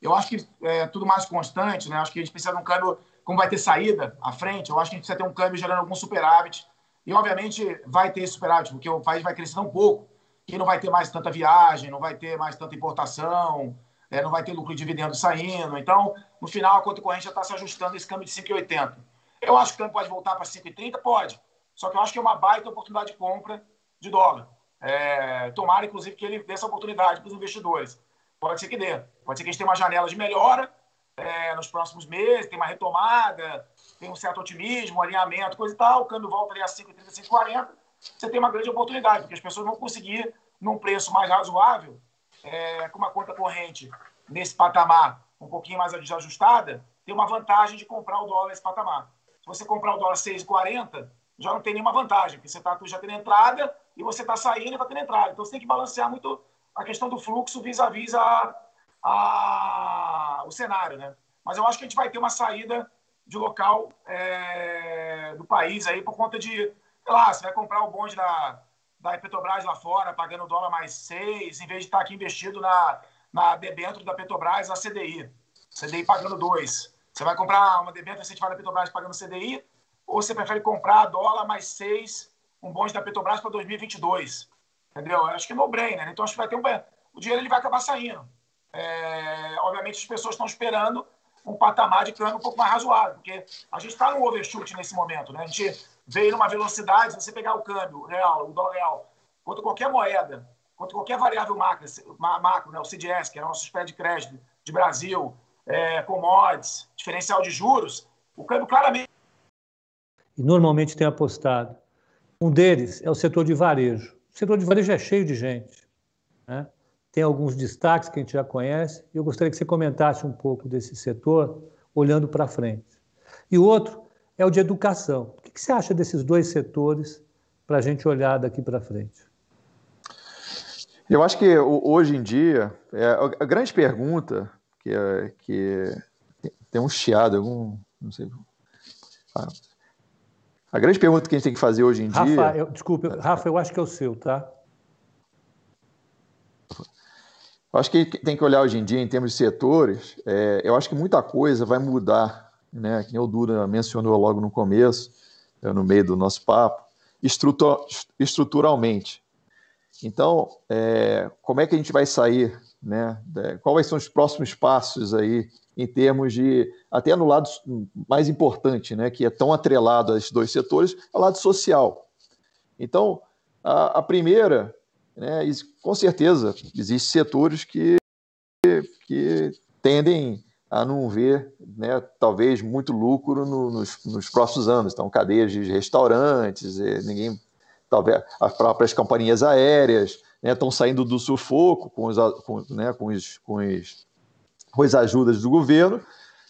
Eu acho que é tudo mais constante, né? Acho que a gente precisa de um câmbio, como vai ter saída à frente, eu acho que a gente precisa ter um câmbio gerando algum superávit. E, obviamente, vai ter superávit, porque o país vai crescer um pouco, e não vai ter mais tanta viagem, não vai ter mais tanta importação, é, não vai ter lucro de dividendo saindo. Então, no final, a conta corrente já está se ajustando esse câmbio de 5,80. Eu acho que o câmbio pode voltar para 5,30? Pode. Só que eu acho que é uma baita oportunidade de compra de dólar. É, tomara, inclusive, que ele dê essa oportunidade para os investidores. Pode ser que dê. Pode ser que a gente tenha uma janela de melhora é, nos próximos meses, tem uma retomada, tem um certo otimismo, alinhamento, coisa e tal. O câmbio volta ali a 5,30, 5,40. Você tem uma grande oportunidade, porque as pessoas vão conseguir, num preço mais razoável, é, com uma conta corrente nesse patamar um pouquinho mais desajustada, tem uma vantagem de comprar o dólar nesse patamar. Se você comprar o dólar 6,40, já não tem nenhuma vantagem, porque você está já tendo entrada e você está saindo e está tendo entrada. Então você tem que balancear muito a questão do fluxo vis-à-vis a, a, o cenário. Né? Mas eu acho que a gente vai ter uma saída de local é, do país aí por conta de, sei lá, você vai comprar o bonde da, da Petrobras lá fora, pagando dólar mais seis, em vez de estar aqui investido na, na debênture da Petrobras, a CDI. CDI pagando dois. Você vai comprar uma debênture incentivada da Petrobras pagando CDI, ou você prefere comprar dólar mais seis, um bonde da Petrobras para 2022? Entendeu? Eu acho que é no-brainer. Né? Então, acho que vai ter um... O dinheiro ele vai acabar saindo. É... Obviamente, as pessoas estão esperando um patamar de câmbio um pouco mais razoável, porque a gente está no overshoot nesse momento. Né? A gente veio numa velocidade, se você pegar o câmbio real, o dólar real, quanto qualquer moeda, quanto qualquer variável macro, macro né, o CDS, que é o nosso spread de crédito de Brasil, é, commodities, diferencial de juros, o câmbio claramente. E normalmente tem apostado. Um deles é o setor de varejo. O setor de varejo é cheio de gente. Né? Tem alguns destaques que a gente já conhece. Eu gostaria que você comentasse um pouco desse setor, olhando para frente. E o outro é o de educação. O que você acha desses dois setores para a gente olhar daqui para frente? Eu acho que hoje em dia, é, a grande pergunta que, é, que tem um chiado, algum, não sei. A grande pergunta que a gente tem que fazer hoje em Rafa, dia. Eu, desculpe, Rafa, eu acho que é o seu, tá? Eu acho que tem que olhar hoje em dia em termos de setores. É, eu acho que muita coisa vai mudar né, que o Dura mencionou logo no começo, no meio do nosso papo, estruturalmente. Então, é, como é que a gente vai sair, né? Quais são os próximos passos aí em termos de, até no lado mais importante, né, que é tão atrelado a esses dois setores, é o lado social. Então, a, a primeira, né, com certeza, existem setores que, que tendem a não ver, né, talvez, muito lucro no, nos, nos, próximos anos. Então, cadeias de restaurantes, ninguém, talvez as próprias companhias aéreas né, estão saindo do sufoco com, os, com, né, com, os, com, os, com as ajudas do governo,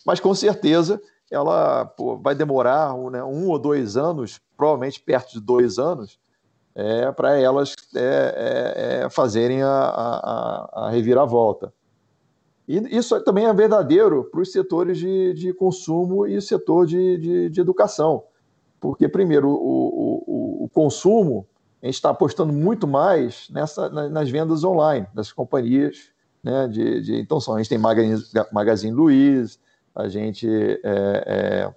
mas com certeza ela pô, vai demorar né, um ou dois anos, provavelmente perto de dois anos, é, para elas é, é, fazerem a, a, a, reviravolta. E isso também é verdadeiro para os setores de, de consumo e o setor de, de, de educação. Porque, primeiro, o, o, o, consumo, a gente está apostando muito mais nessa, nas vendas online das companhias. Né, de, de, então, a gente tem Magazine, Luiz, a gente é,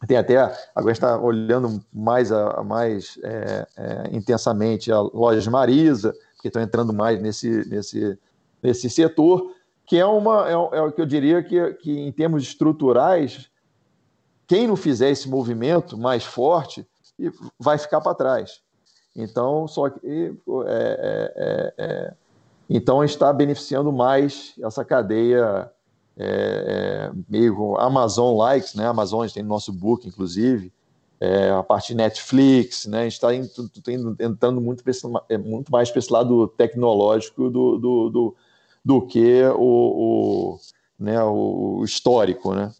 é, tem até, agora está olhando mais, a, mais é, é, intensamente a lojas Marisa, que estão entrando mais nesse, nesse, nesse setor, que é, uma, é, é o que eu diria que, que, em termos estruturais, quem não fizer esse movimento mais forte vai ficar para trás. Então, só que é, é, é, então está beneficiando mais essa cadeia é, é, meio Amazon likes, né? Amazon tem no nosso book, inclusive, é, a parte Netflix, né? A gente está entrando muito, é, muito mais para esse lado tecnológico do, do, do, do que o, o, né, o histórico, né?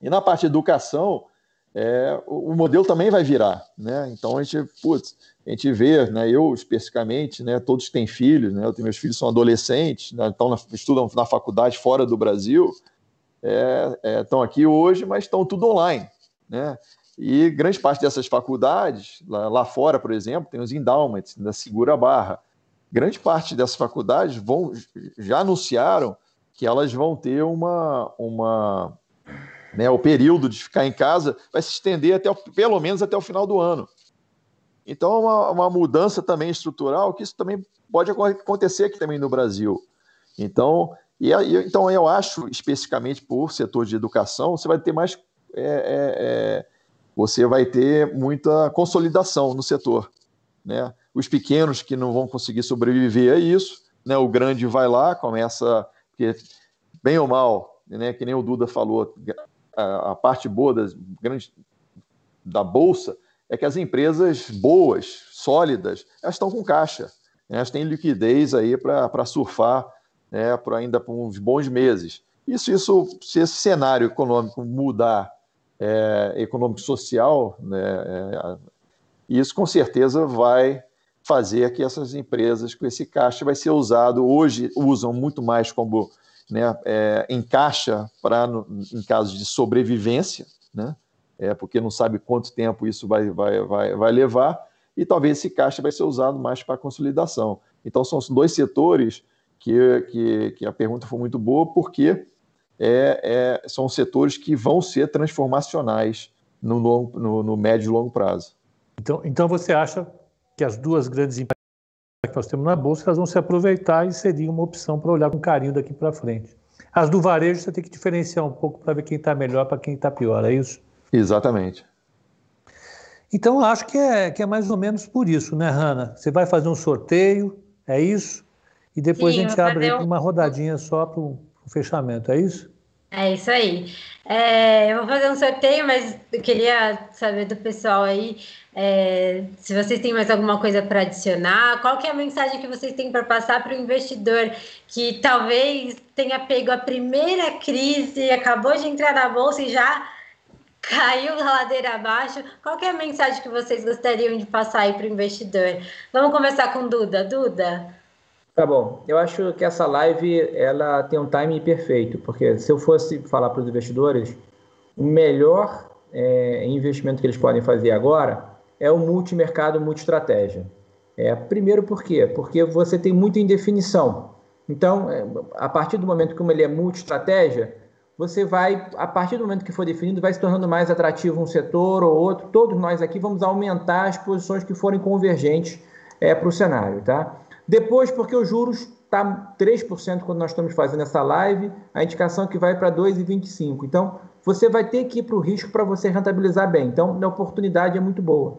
E na parte de educação, é, o modelo também vai virar, né? Então a gente, putz, a gente vê, né? Eu especificamente, né? Todos têm filhos, né? Eu tenho, meus filhos são adolescentes, né, estudam na faculdade fora do Brasil, é, é, estão aqui hoje, mas estão tudo online, né? E grande parte dessas faculdades, lá, lá fora, por exemplo, tem os endowments da Segura Barra. Grande parte dessas faculdades vão, já anunciaram que elas vão ter uma, uma né, o período de ficar em casa vai se estender até pelo menos até o final do ano. Então, é uma, uma mudança também estrutural que isso também pode acontecer aqui também no Brasil. Então, e, então eu acho, especificamente por setor de educação, você vai ter mais. É, é, é, você vai ter muita consolidação no setor. Né? Os pequenos que não vão conseguir sobreviver a isso, né? o grande vai lá, começa. Porque, bem ou mal, né? que nem o Duda falou, a, a parte boa das, grande, da Bolsa é que as empresas boas, sólidas, elas estão com caixa. Né? Elas têm liquidez aí para surfar né, por ainda por uns bons meses. Isso, isso, se esse cenário econômico mudar, é, econômico social, né, é, isso com certeza vai fazer que essas empresas com esse caixa vai ser usado hoje usam muito mais como né, é, encaixa para em caso de sobrevivência, né, é, porque não sabe quanto tempo isso vai, vai, vai, vai levar, e talvez esse caixa vai ser usado mais para consolidação. Então, são dois setores que, que, que a pergunta foi muito boa, porque é, é, são setores que vão ser transformacionais no, longo, no, no médio e longo prazo. Então, então, você acha que as duas grandes empresas que nós temos na Bolsa, elas vão se aproveitar e seria uma opção para olhar com carinho daqui para frente. As do varejo você tem que diferenciar um pouco para ver quem está melhor para quem está pior, é isso? Exatamente. Então, acho que é, que é mais ou menos por isso, né, Hanna? Você vai fazer um sorteio, é isso? E depois Sim, a gente abre um... uma rodadinha só para o fechamento, é isso? É isso aí. É, eu vou fazer um sorteio, mas eu queria saber do pessoal aí é, se vocês têm mais alguma coisa para adicionar. Qual é a mensagem que vocês têm para passar para o investidor que talvez tenha pego a primeira crise, acabou de entrar na bolsa e já caiu a ladeira abaixo? Qual é a mensagem que vocês gostariam de passar aí para o investidor? Vamos começar com Duda. Duda? Tá bom. Eu acho que essa live ela tem um timing perfeito, porque se eu fosse falar para os investidores, o melhor é, investimento que eles podem fazer agora é o multimercado, multi-estratégia. É, primeiro por quê? Porque você tem muita indefinição. Então, é, a partir do momento que ele é multi-estratégia, você vai, a partir do momento que for definido, vai se tornando mais atrativo um setor ou outro. Todos nós aqui vamos aumentar as posições que forem convergentes é, para o cenário, tá? Depois, porque os juros está 3% quando nós estamos fazendo essa live, a indicação é que vai para 2,25%. Então, você vai ter que ir para o risco para você rentabilizar bem. Então, a oportunidade é muito boa.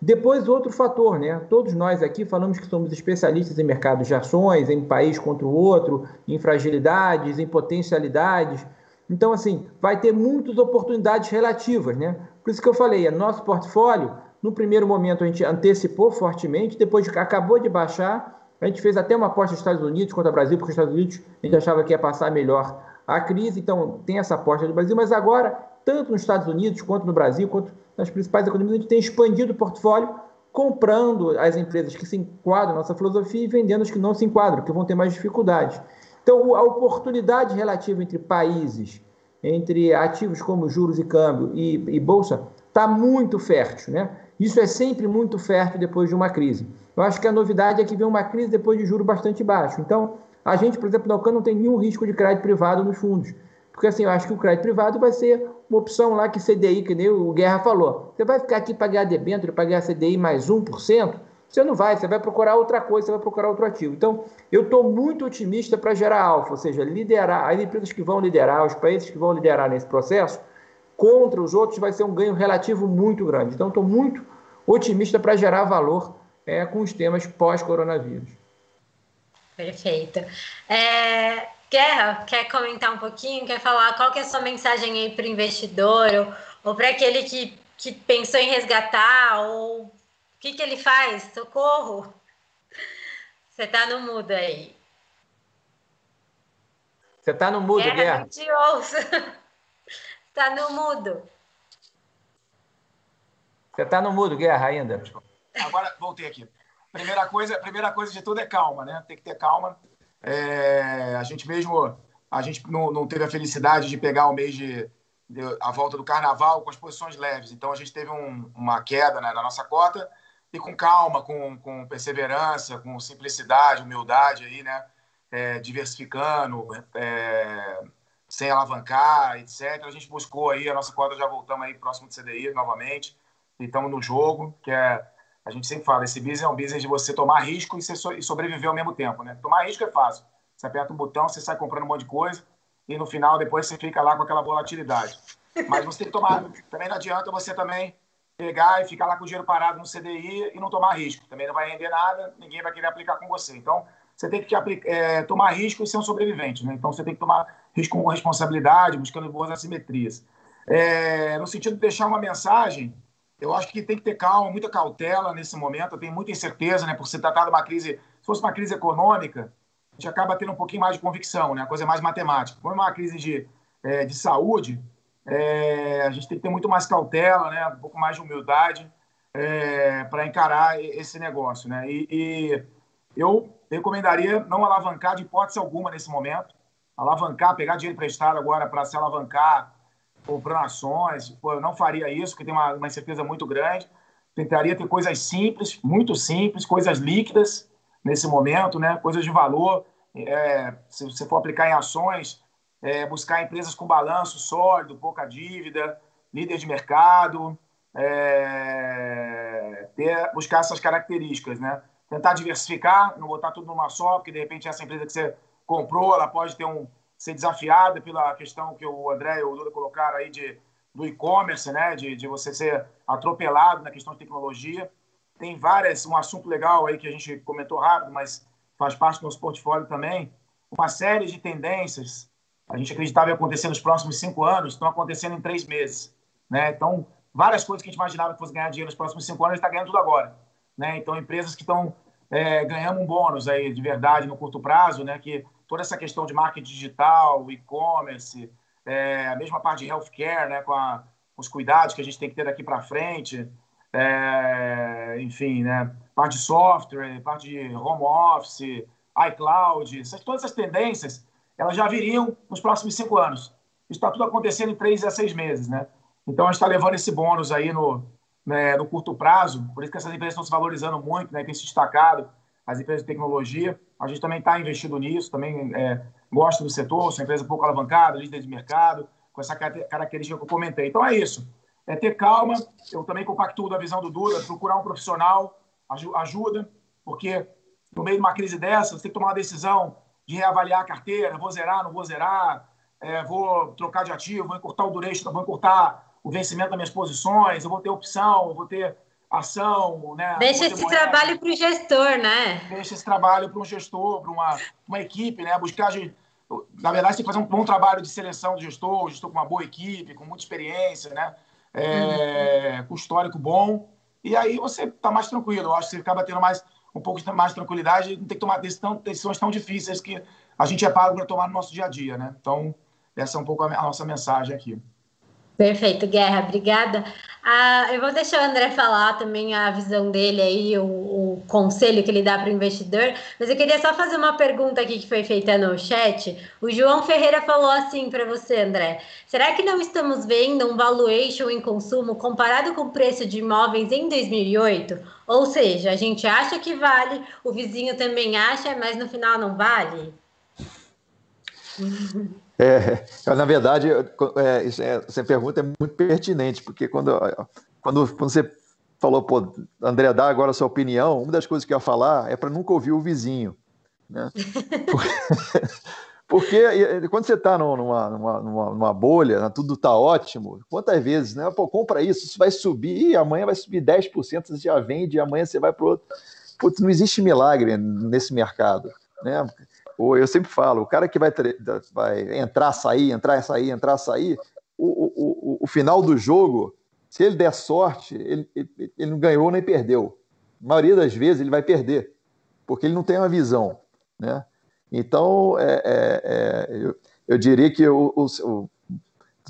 Depois, outro fator, né? Todos nós aqui falamos que somos especialistas em mercados de ações, em país contra o outro, em fragilidades, em potencialidades. Então, assim, vai ter muitas oportunidades relativas, né? Por isso que eu falei, é nosso portfólio, no primeiro momento a gente antecipou fortemente, depois acabou de baixar, a gente fez até uma aposta nos Estados Unidos contra o Brasil, porque os Estados Unidos a gente achava que ia passar melhor a crise, então tem essa aposta do Brasil, mas agora, tanto nos Estados Unidos quanto no Brasil, quanto nas principais economias, a gente tem expandido o portfólio comprando as empresas que se enquadram na nossa filosofia e vendendo as que não se enquadram, que vão ter mais dificuldades. Então, a oportunidade relativa entre países, entre ativos como juros e câmbio e, e bolsa, está muito fértil. Né? Isso é sempre muito fértil depois de uma crise. Eu acho que a novidade é que vem uma crise depois de juros bastante baixos. Então, a gente, por exemplo, na Ucan não tem nenhum risco de crédito privado nos fundos. Porque assim, eu acho que o crédito privado vai ser uma opção lá que CDI, que nem o Guerra falou. Você vai ficar aqui para ganhar debênture, para ganhar CDI mais 1%? Você não vai, você vai procurar outra coisa, você vai procurar outro ativo. Então, eu estou muito otimista para gerar alfa, ou seja, liderar, as empresas que vão liderar, os países que vão liderar nesse processo, contra os outros vai ser um ganho relativo muito grande. Então, estou muito otimista para gerar valor é, com os temas pós-coronavírus. Perfeito. É, Guerra, quer comentar um pouquinho? Quer falar qual que é a sua mensagem aí para o investidor ou, ou para aquele que, que pensou em resgatar ou o que, que ele faz? Socorro! Você está no mudo aí. Você está no mudo, Guerra. Guerra. Não te ouço. Está no mudo. Você está no mudo, Guerra, ainda. Agora voltei aqui. Primeira coisa, primeira coisa de tudo é calma, né? Tem que ter calma é, a gente mesmo, a gente não, não, teve a felicidade de pegar o mês de, de, a volta do carnaval com as posições leves. Então a gente teve um, uma queda né, na nossa cota e com calma, com, com perseverança, com simplicidade, humildade aí, né? É, diversificando, é, sem alavancar, etc. A gente buscou aí a nossa cota, já voltamos aí próximo do CDI novamente. E estamos no jogo, que é a gente sempre fala, esse business é um business de você tomar risco e, so sobreviver ao mesmo tempo, né? Tomar risco é fácil. Você aperta um botão, você sai comprando um monte de coisa e no final depois você fica lá com aquela volatilidade. Mas você tem que tomar, também não adianta você também pegar e ficar lá com o dinheiro parado no CDI e não tomar risco. Também não vai render nada, ninguém vai querer aplicar com você. Então, você tem que é, tomar risco e ser um sobrevivente. Né? Então, você tem que tomar risco com responsabilidade, buscando boas assimetrias. É, no sentido de deixar uma mensagem eu acho que tem que ter calma, muita cautela nesse momento. Eu tenho muita incerteza, né? Por se tratar de uma crise. Se fosse uma crise econômica, a gente acaba tendo um pouquinho mais de convicção, né? A coisa é mais matemática. Quando é uma crise de, é, de saúde, é, a gente tem que ter muito mais cautela, né? Um pouco mais de humildade é, para encarar esse negócio, né? E, e eu recomendaria não alavancar de hipótese alguma nesse momento. Alavancar, pegar dinheiro emprestado agora para se alavancar comprando ações. Pô, eu não faria isso, porque tem uma, uma incerteza muito grande. Tentaria ter coisas simples, muito simples, coisas líquidas nesse momento, né? coisas de valor. É, se você for aplicar em ações, é, buscar empresas com balanço sólido, pouca dívida, líder de mercado, é, ter, buscar essas características, né? Tentar diversificar, não botar tudo numa só, porque de repente essa empresa que você comprou, ela pode ter um, ser desafiada pela questão que o André e o Lula colocaram aí de, do e-commerce, né? De, de você ser atropelado na questão de tecnologia. Tem várias, um assunto legal aí que a gente comentou rápido, mas faz parte do nosso portfólio também. Uma série de tendências a gente acreditava ia acontecer nos próximos cinco anos, estão acontecendo em três meses. Né? Então, várias coisas que a gente imaginava que fosse ganhar dinheiro nos próximos cinco anos, está ganhando tudo agora. Né? Então, empresas que estão é, ganhando um bônus aí de verdade no curto prazo, né? que toda essa questão de marketing digital, e-commerce, é, a mesma parte de healthcare, né, com, a, com, os cuidados que a gente tem que ter daqui para frente, é, enfim, né, parte de software, parte de home office, iCloud, essas, todas essas tendências, elas já viriam nos próximos cinco anos. Isso está tudo acontecendo em três a seis meses, né? Então, a gente está levando esse bônus aí no, né, no curto prazo, por isso que essas empresas estão se valorizando muito, né, tem se destacado, as empresas de tecnologia. A gente também está investido nisso, também é, gosta do setor, sou empresa pouco alavancada, líder de mercado, com essa característica que eu comentei. Então é isso, é ter calma. Eu também compactuo da visão do Duda, procurar um profissional ajuda, porque no meio de uma crise dessa, você tem que tomar uma decisão de reavaliar a carteira, vou zerar, não vou zerar, é, vou trocar de ativo, vou encurtar o duration, vou encurtar o vencimento das minhas posições, eu vou ter opção, eu vou ter ação, né? Deixa esse trabalho para o gestor, né? Deixa esse trabalho para um gestor, para uma, uma equipe, né? Buscar, na verdade, tem que fazer um bom trabalho de seleção do gestor, o gestor com uma boa equipe, com muita experiência, né? É, uhum. Com histórico bom. E aí você está mais tranquilo. Eu acho que você acaba tendo mais um pouco mais tranquilidade, não tem que tomar decisão, decisões tão difíceis que a gente é pago para tomar no nosso dia a dia, né? Então, essa é um pouco a nossa mensagem aqui. Perfeito, Guerra, obrigada. Ah, eu vou deixar o André falar também a visão dele aí, o, o conselho que ele dá para o investidor, mas eu queria só fazer uma pergunta aqui que foi feita no chat. O João Ferreira falou assim para você, André: será que não estamos vendo um valuation em consumo comparado com o preço de imóveis em 2008? Ou seja, a gente acha que vale, o vizinho também acha, mas no final não vale? É, na verdade, é, é, essa pergunta é muito pertinente, porque quando, quando, quando você falou, pô, André, dá agora a sua opinião, uma das coisas que eu ia falar é para nunca ouvir o vizinho. Né? Porque quando você está numa, numa, numa, bolha, né, tudo está ótimo, quantas vezes, né? Pô, compra isso, isso vai subir, e amanhã vai subir 10%, você já vende, e amanhã você vai para outro. Putz, não existe milagre nesse mercado. Né? Eu sempre falo, o cara que vai, vai entrar, sair, entrar, sair, entrar, sair, o, o, o, final do jogo, se ele der sorte, ele, ele, ele não ganhou nem perdeu. A maioria das vezes ele vai perder, porque ele não tem uma visão. Né? Então, é, é, é, eu, eu, diria que o, o,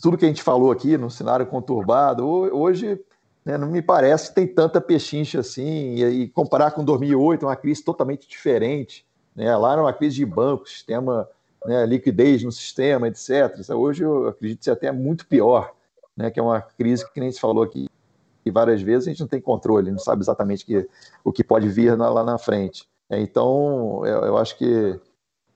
tudo que a gente falou aqui no cenário conturbado, hoje né, não me parece que tem tanta pechincha assim, e, e comparar com 2008, uma crise totalmente diferente, né? Lá era uma crise de banco, sistema, né, liquidez no sistema, etc. Hoje eu acredito ser até muito pior, né, que é uma crise que nem se falou aqui várias vezes a gente não tem controle, não sabe exatamente que, o que pode vir na, lá na frente. É, então, eu, eu, acho que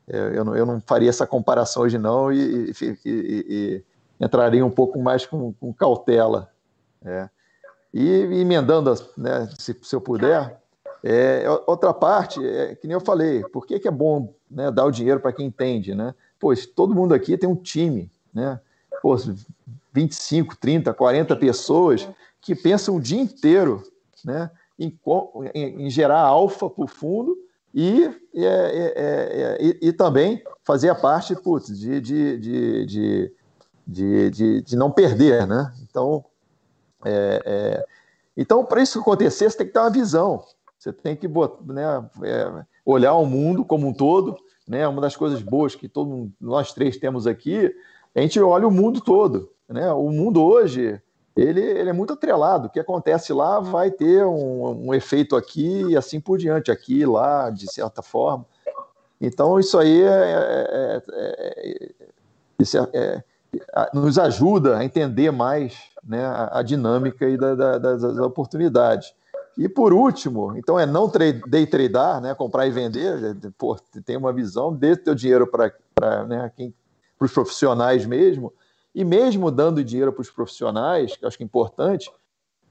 é, eu, não, eu não faria essa comparação hoje não e, e, e, e entraria um pouco mais com, com cautela. É. E emendando, né, se, se eu puder, é, outra parte, é, que nem eu falei, por que, que é bom né, dar o dinheiro para quem entende, né? Pois todo mundo aqui tem um time, né? Pô, 25, 30, 40 pessoas que pensam o dia inteiro né, em, em, em gerar alfa para o fundo e, é, é, é, e, e, também fazer a parte putz, de, de, de, de, de, de não perder. Né? Então, é, é então para isso acontecer, você tem que ter uma visão. Você tem que né, é, olhar o mundo como um todo. Né? Uma das coisas boas que todo, nós três temos aqui, a gente olha o mundo todo. Né? O mundo hoje ele, ele é muito atrelado. O que acontece lá vai ter um, um efeito aqui e assim por diante, aqui, lá, de certa forma. Então, isso aí é, é, é, isso é, nos ajuda a entender mais né, a, a dinâmica e da, da, das, das oportunidades. E por último, então é não day tradear, né, comprar e vender, pô, tem uma visão, dê teu dinheiro para né, os profissionais mesmo, e mesmo dando dinheiro para os profissionais, que eu acho que é importante,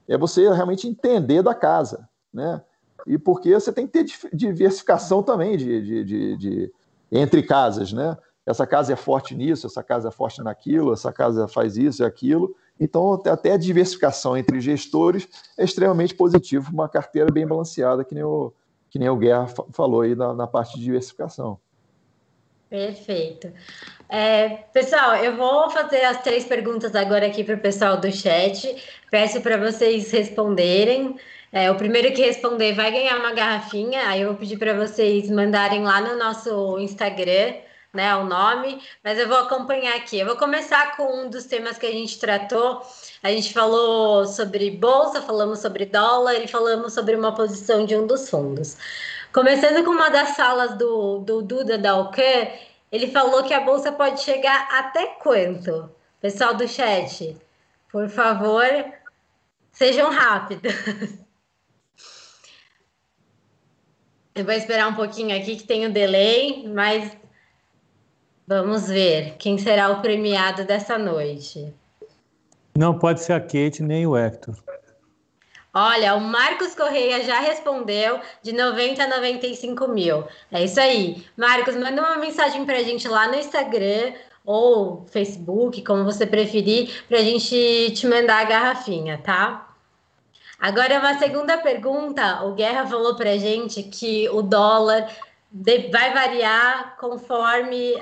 é você realmente entender da casa, né? E porque você tem que ter diversificação também de, de, de, de entre casas, né? Essa casa é forte nisso, essa casa é forte naquilo, essa casa faz isso e aquilo, então, até a diversificação entre gestores é extremamente positivo, uma carteira bem balanceada, que nem o, que nem o Guerra falou aí na, na parte de diversificação. Perfeito. É, pessoal, eu vou fazer as três perguntas agora aqui para o pessoal do chat. Peço para vocês responderem. É, o primeiro que responder vai ganhar uma garrafinha. Aí eu vou pedir para vocês mandarem lá no nosso Instagram né, o nome, mas eu vou acompanhar aqui. Eu vou começar com um dos temas que a gente tratou. A gente falou sobre bolsa, falamos sobre dólar e falamos sobre uma posição de um dos fundos. Começando com uma das salas do, do Duda Dalcan, ele falou que a bolsa pode chegar até quanto? Pessoal do chat, por favor, sejam rápidos. Eu vou esperar um pouquinho aqui que tem o delay, mas Vamos ver quem será o premiado dessa noite. Não pode ser a Kate nem o Hector. Olha, o Marcos Correia já respondeu de 90 a 95 mil. É isso aí. Marcos, manda uma mensagem para a gente lá no Instagram ou Facebook, como você preferir, para a gente te mandar a garrafinha, tá? Agora, uma segunda pergunta. O Guerra falou para a gente que o dólar vai variar conforme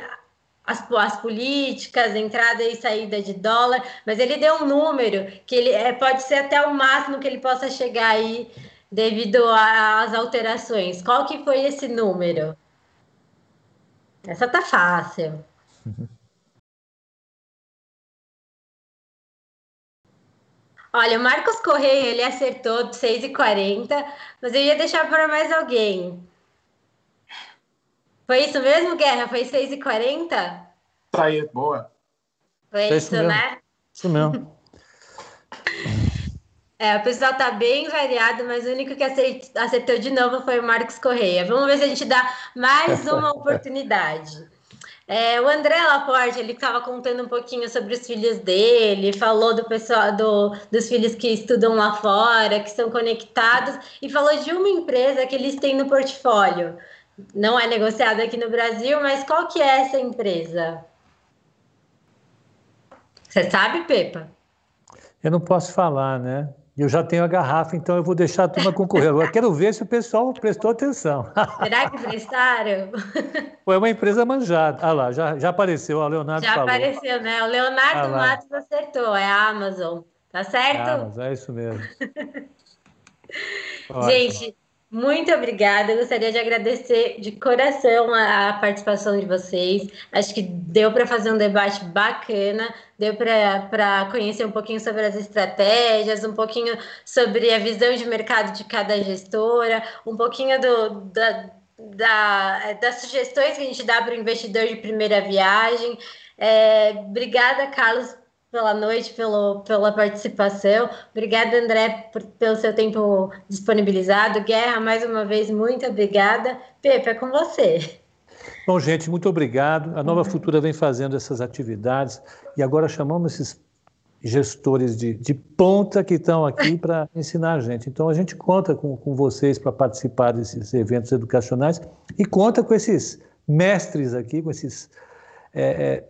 as, as políticas, entrada e saída de dólar, mas ele deu um número que ele é, pode ser até o máximo que ele possa chegar aí devido às alterações. Qual que foi esse número? Essa tá fácil. Olha, o Marcos Correia, ele acertou 6h40, mas eu ia deixar para mais alguém. Foi isso mesmo, Guerra? Foi 6h40? Tá aí, boa. Foi é isso, isso né? Isso mesmo. É, o pessoal tá bem variado, mas o único que acertou de novo foi o Marcos Correia. Vamos ver se a gente dá mais uma oportunidade. É, o André Laporte, ele estava contando um pouquinho sobre os filhos dele, falou do pessoal do, dos filhos que estudam lá fora, que são conectados, e falou de uma empresa que eles têm no portfólio. Não é negociada aqui no Brasil, mas qual que é essa empresa? Você sabe, Pepa? Eu não posso falar, né? Eu já tenho a garrafa, então eu vou deixar a turma concorrer. Agora quero ver se o pessoal prestou atenção. Será que prestaram? Foi uma empresa manjada. Ah lá, já, já apareceu, o Leonardo Já falou. apareceu, né? O Leonardo ah Matos acertou, é a Amazon. Tá certo? É Amazon, é isso mesmo. Gente, muito obrigada. Eu gostaria de agradecer de coração a, a participação de vocês. Acho que deu para fazer um debate bacana, deu para conhecer um pouquinho sobre as estratégias, um pouquinho sobre a visão de mercado de cada gestora, um pouquinho do, da, da, das sugestões que a gente dá para o investidor de primeira viagem. É, obrigada, Carlos, pela noite, pelo, pela participação. Obrigada, André, por, pelo seu tempo disponibilizado. Guerra, mais uma vez, muito obrigada. Pepe, é com você. Bom, gente, muito obrigado. A Nova Futura vem fazendo essas atividades e agora chamamos esses gestores de, de ponta que estão aqui para ensinar a gente. Então, a gente conta com, com vocês para participar desses eventos educacionais e conta com esses mestres aqui, com esses é, é,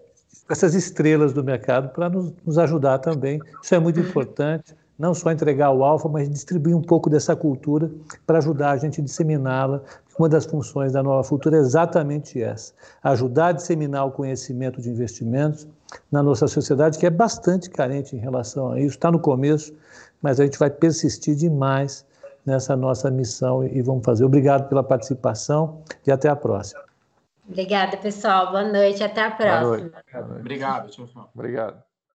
essas estrelas do mercado para nos, nos, ajudar também. Isso é muito importante, não só entregar o alfa, mas distribuir um pouco dessa cultura para ajudar a gente a disseminá-la. Uma das funções da Nova Futura é exatamente essa: ajudar a disseminar o conhecimento de investimentos na nossa sociedade, que é bastante carente em relação a isso. Está no começo, mas a gente vai persistir demais nessa nossa missão e vamos fazer. Obrigado pela participação e até a próxima. Obrigada, pessoal. Boa noite. Até a próxima. Obrigado. Tchau, tchau. Obrigado.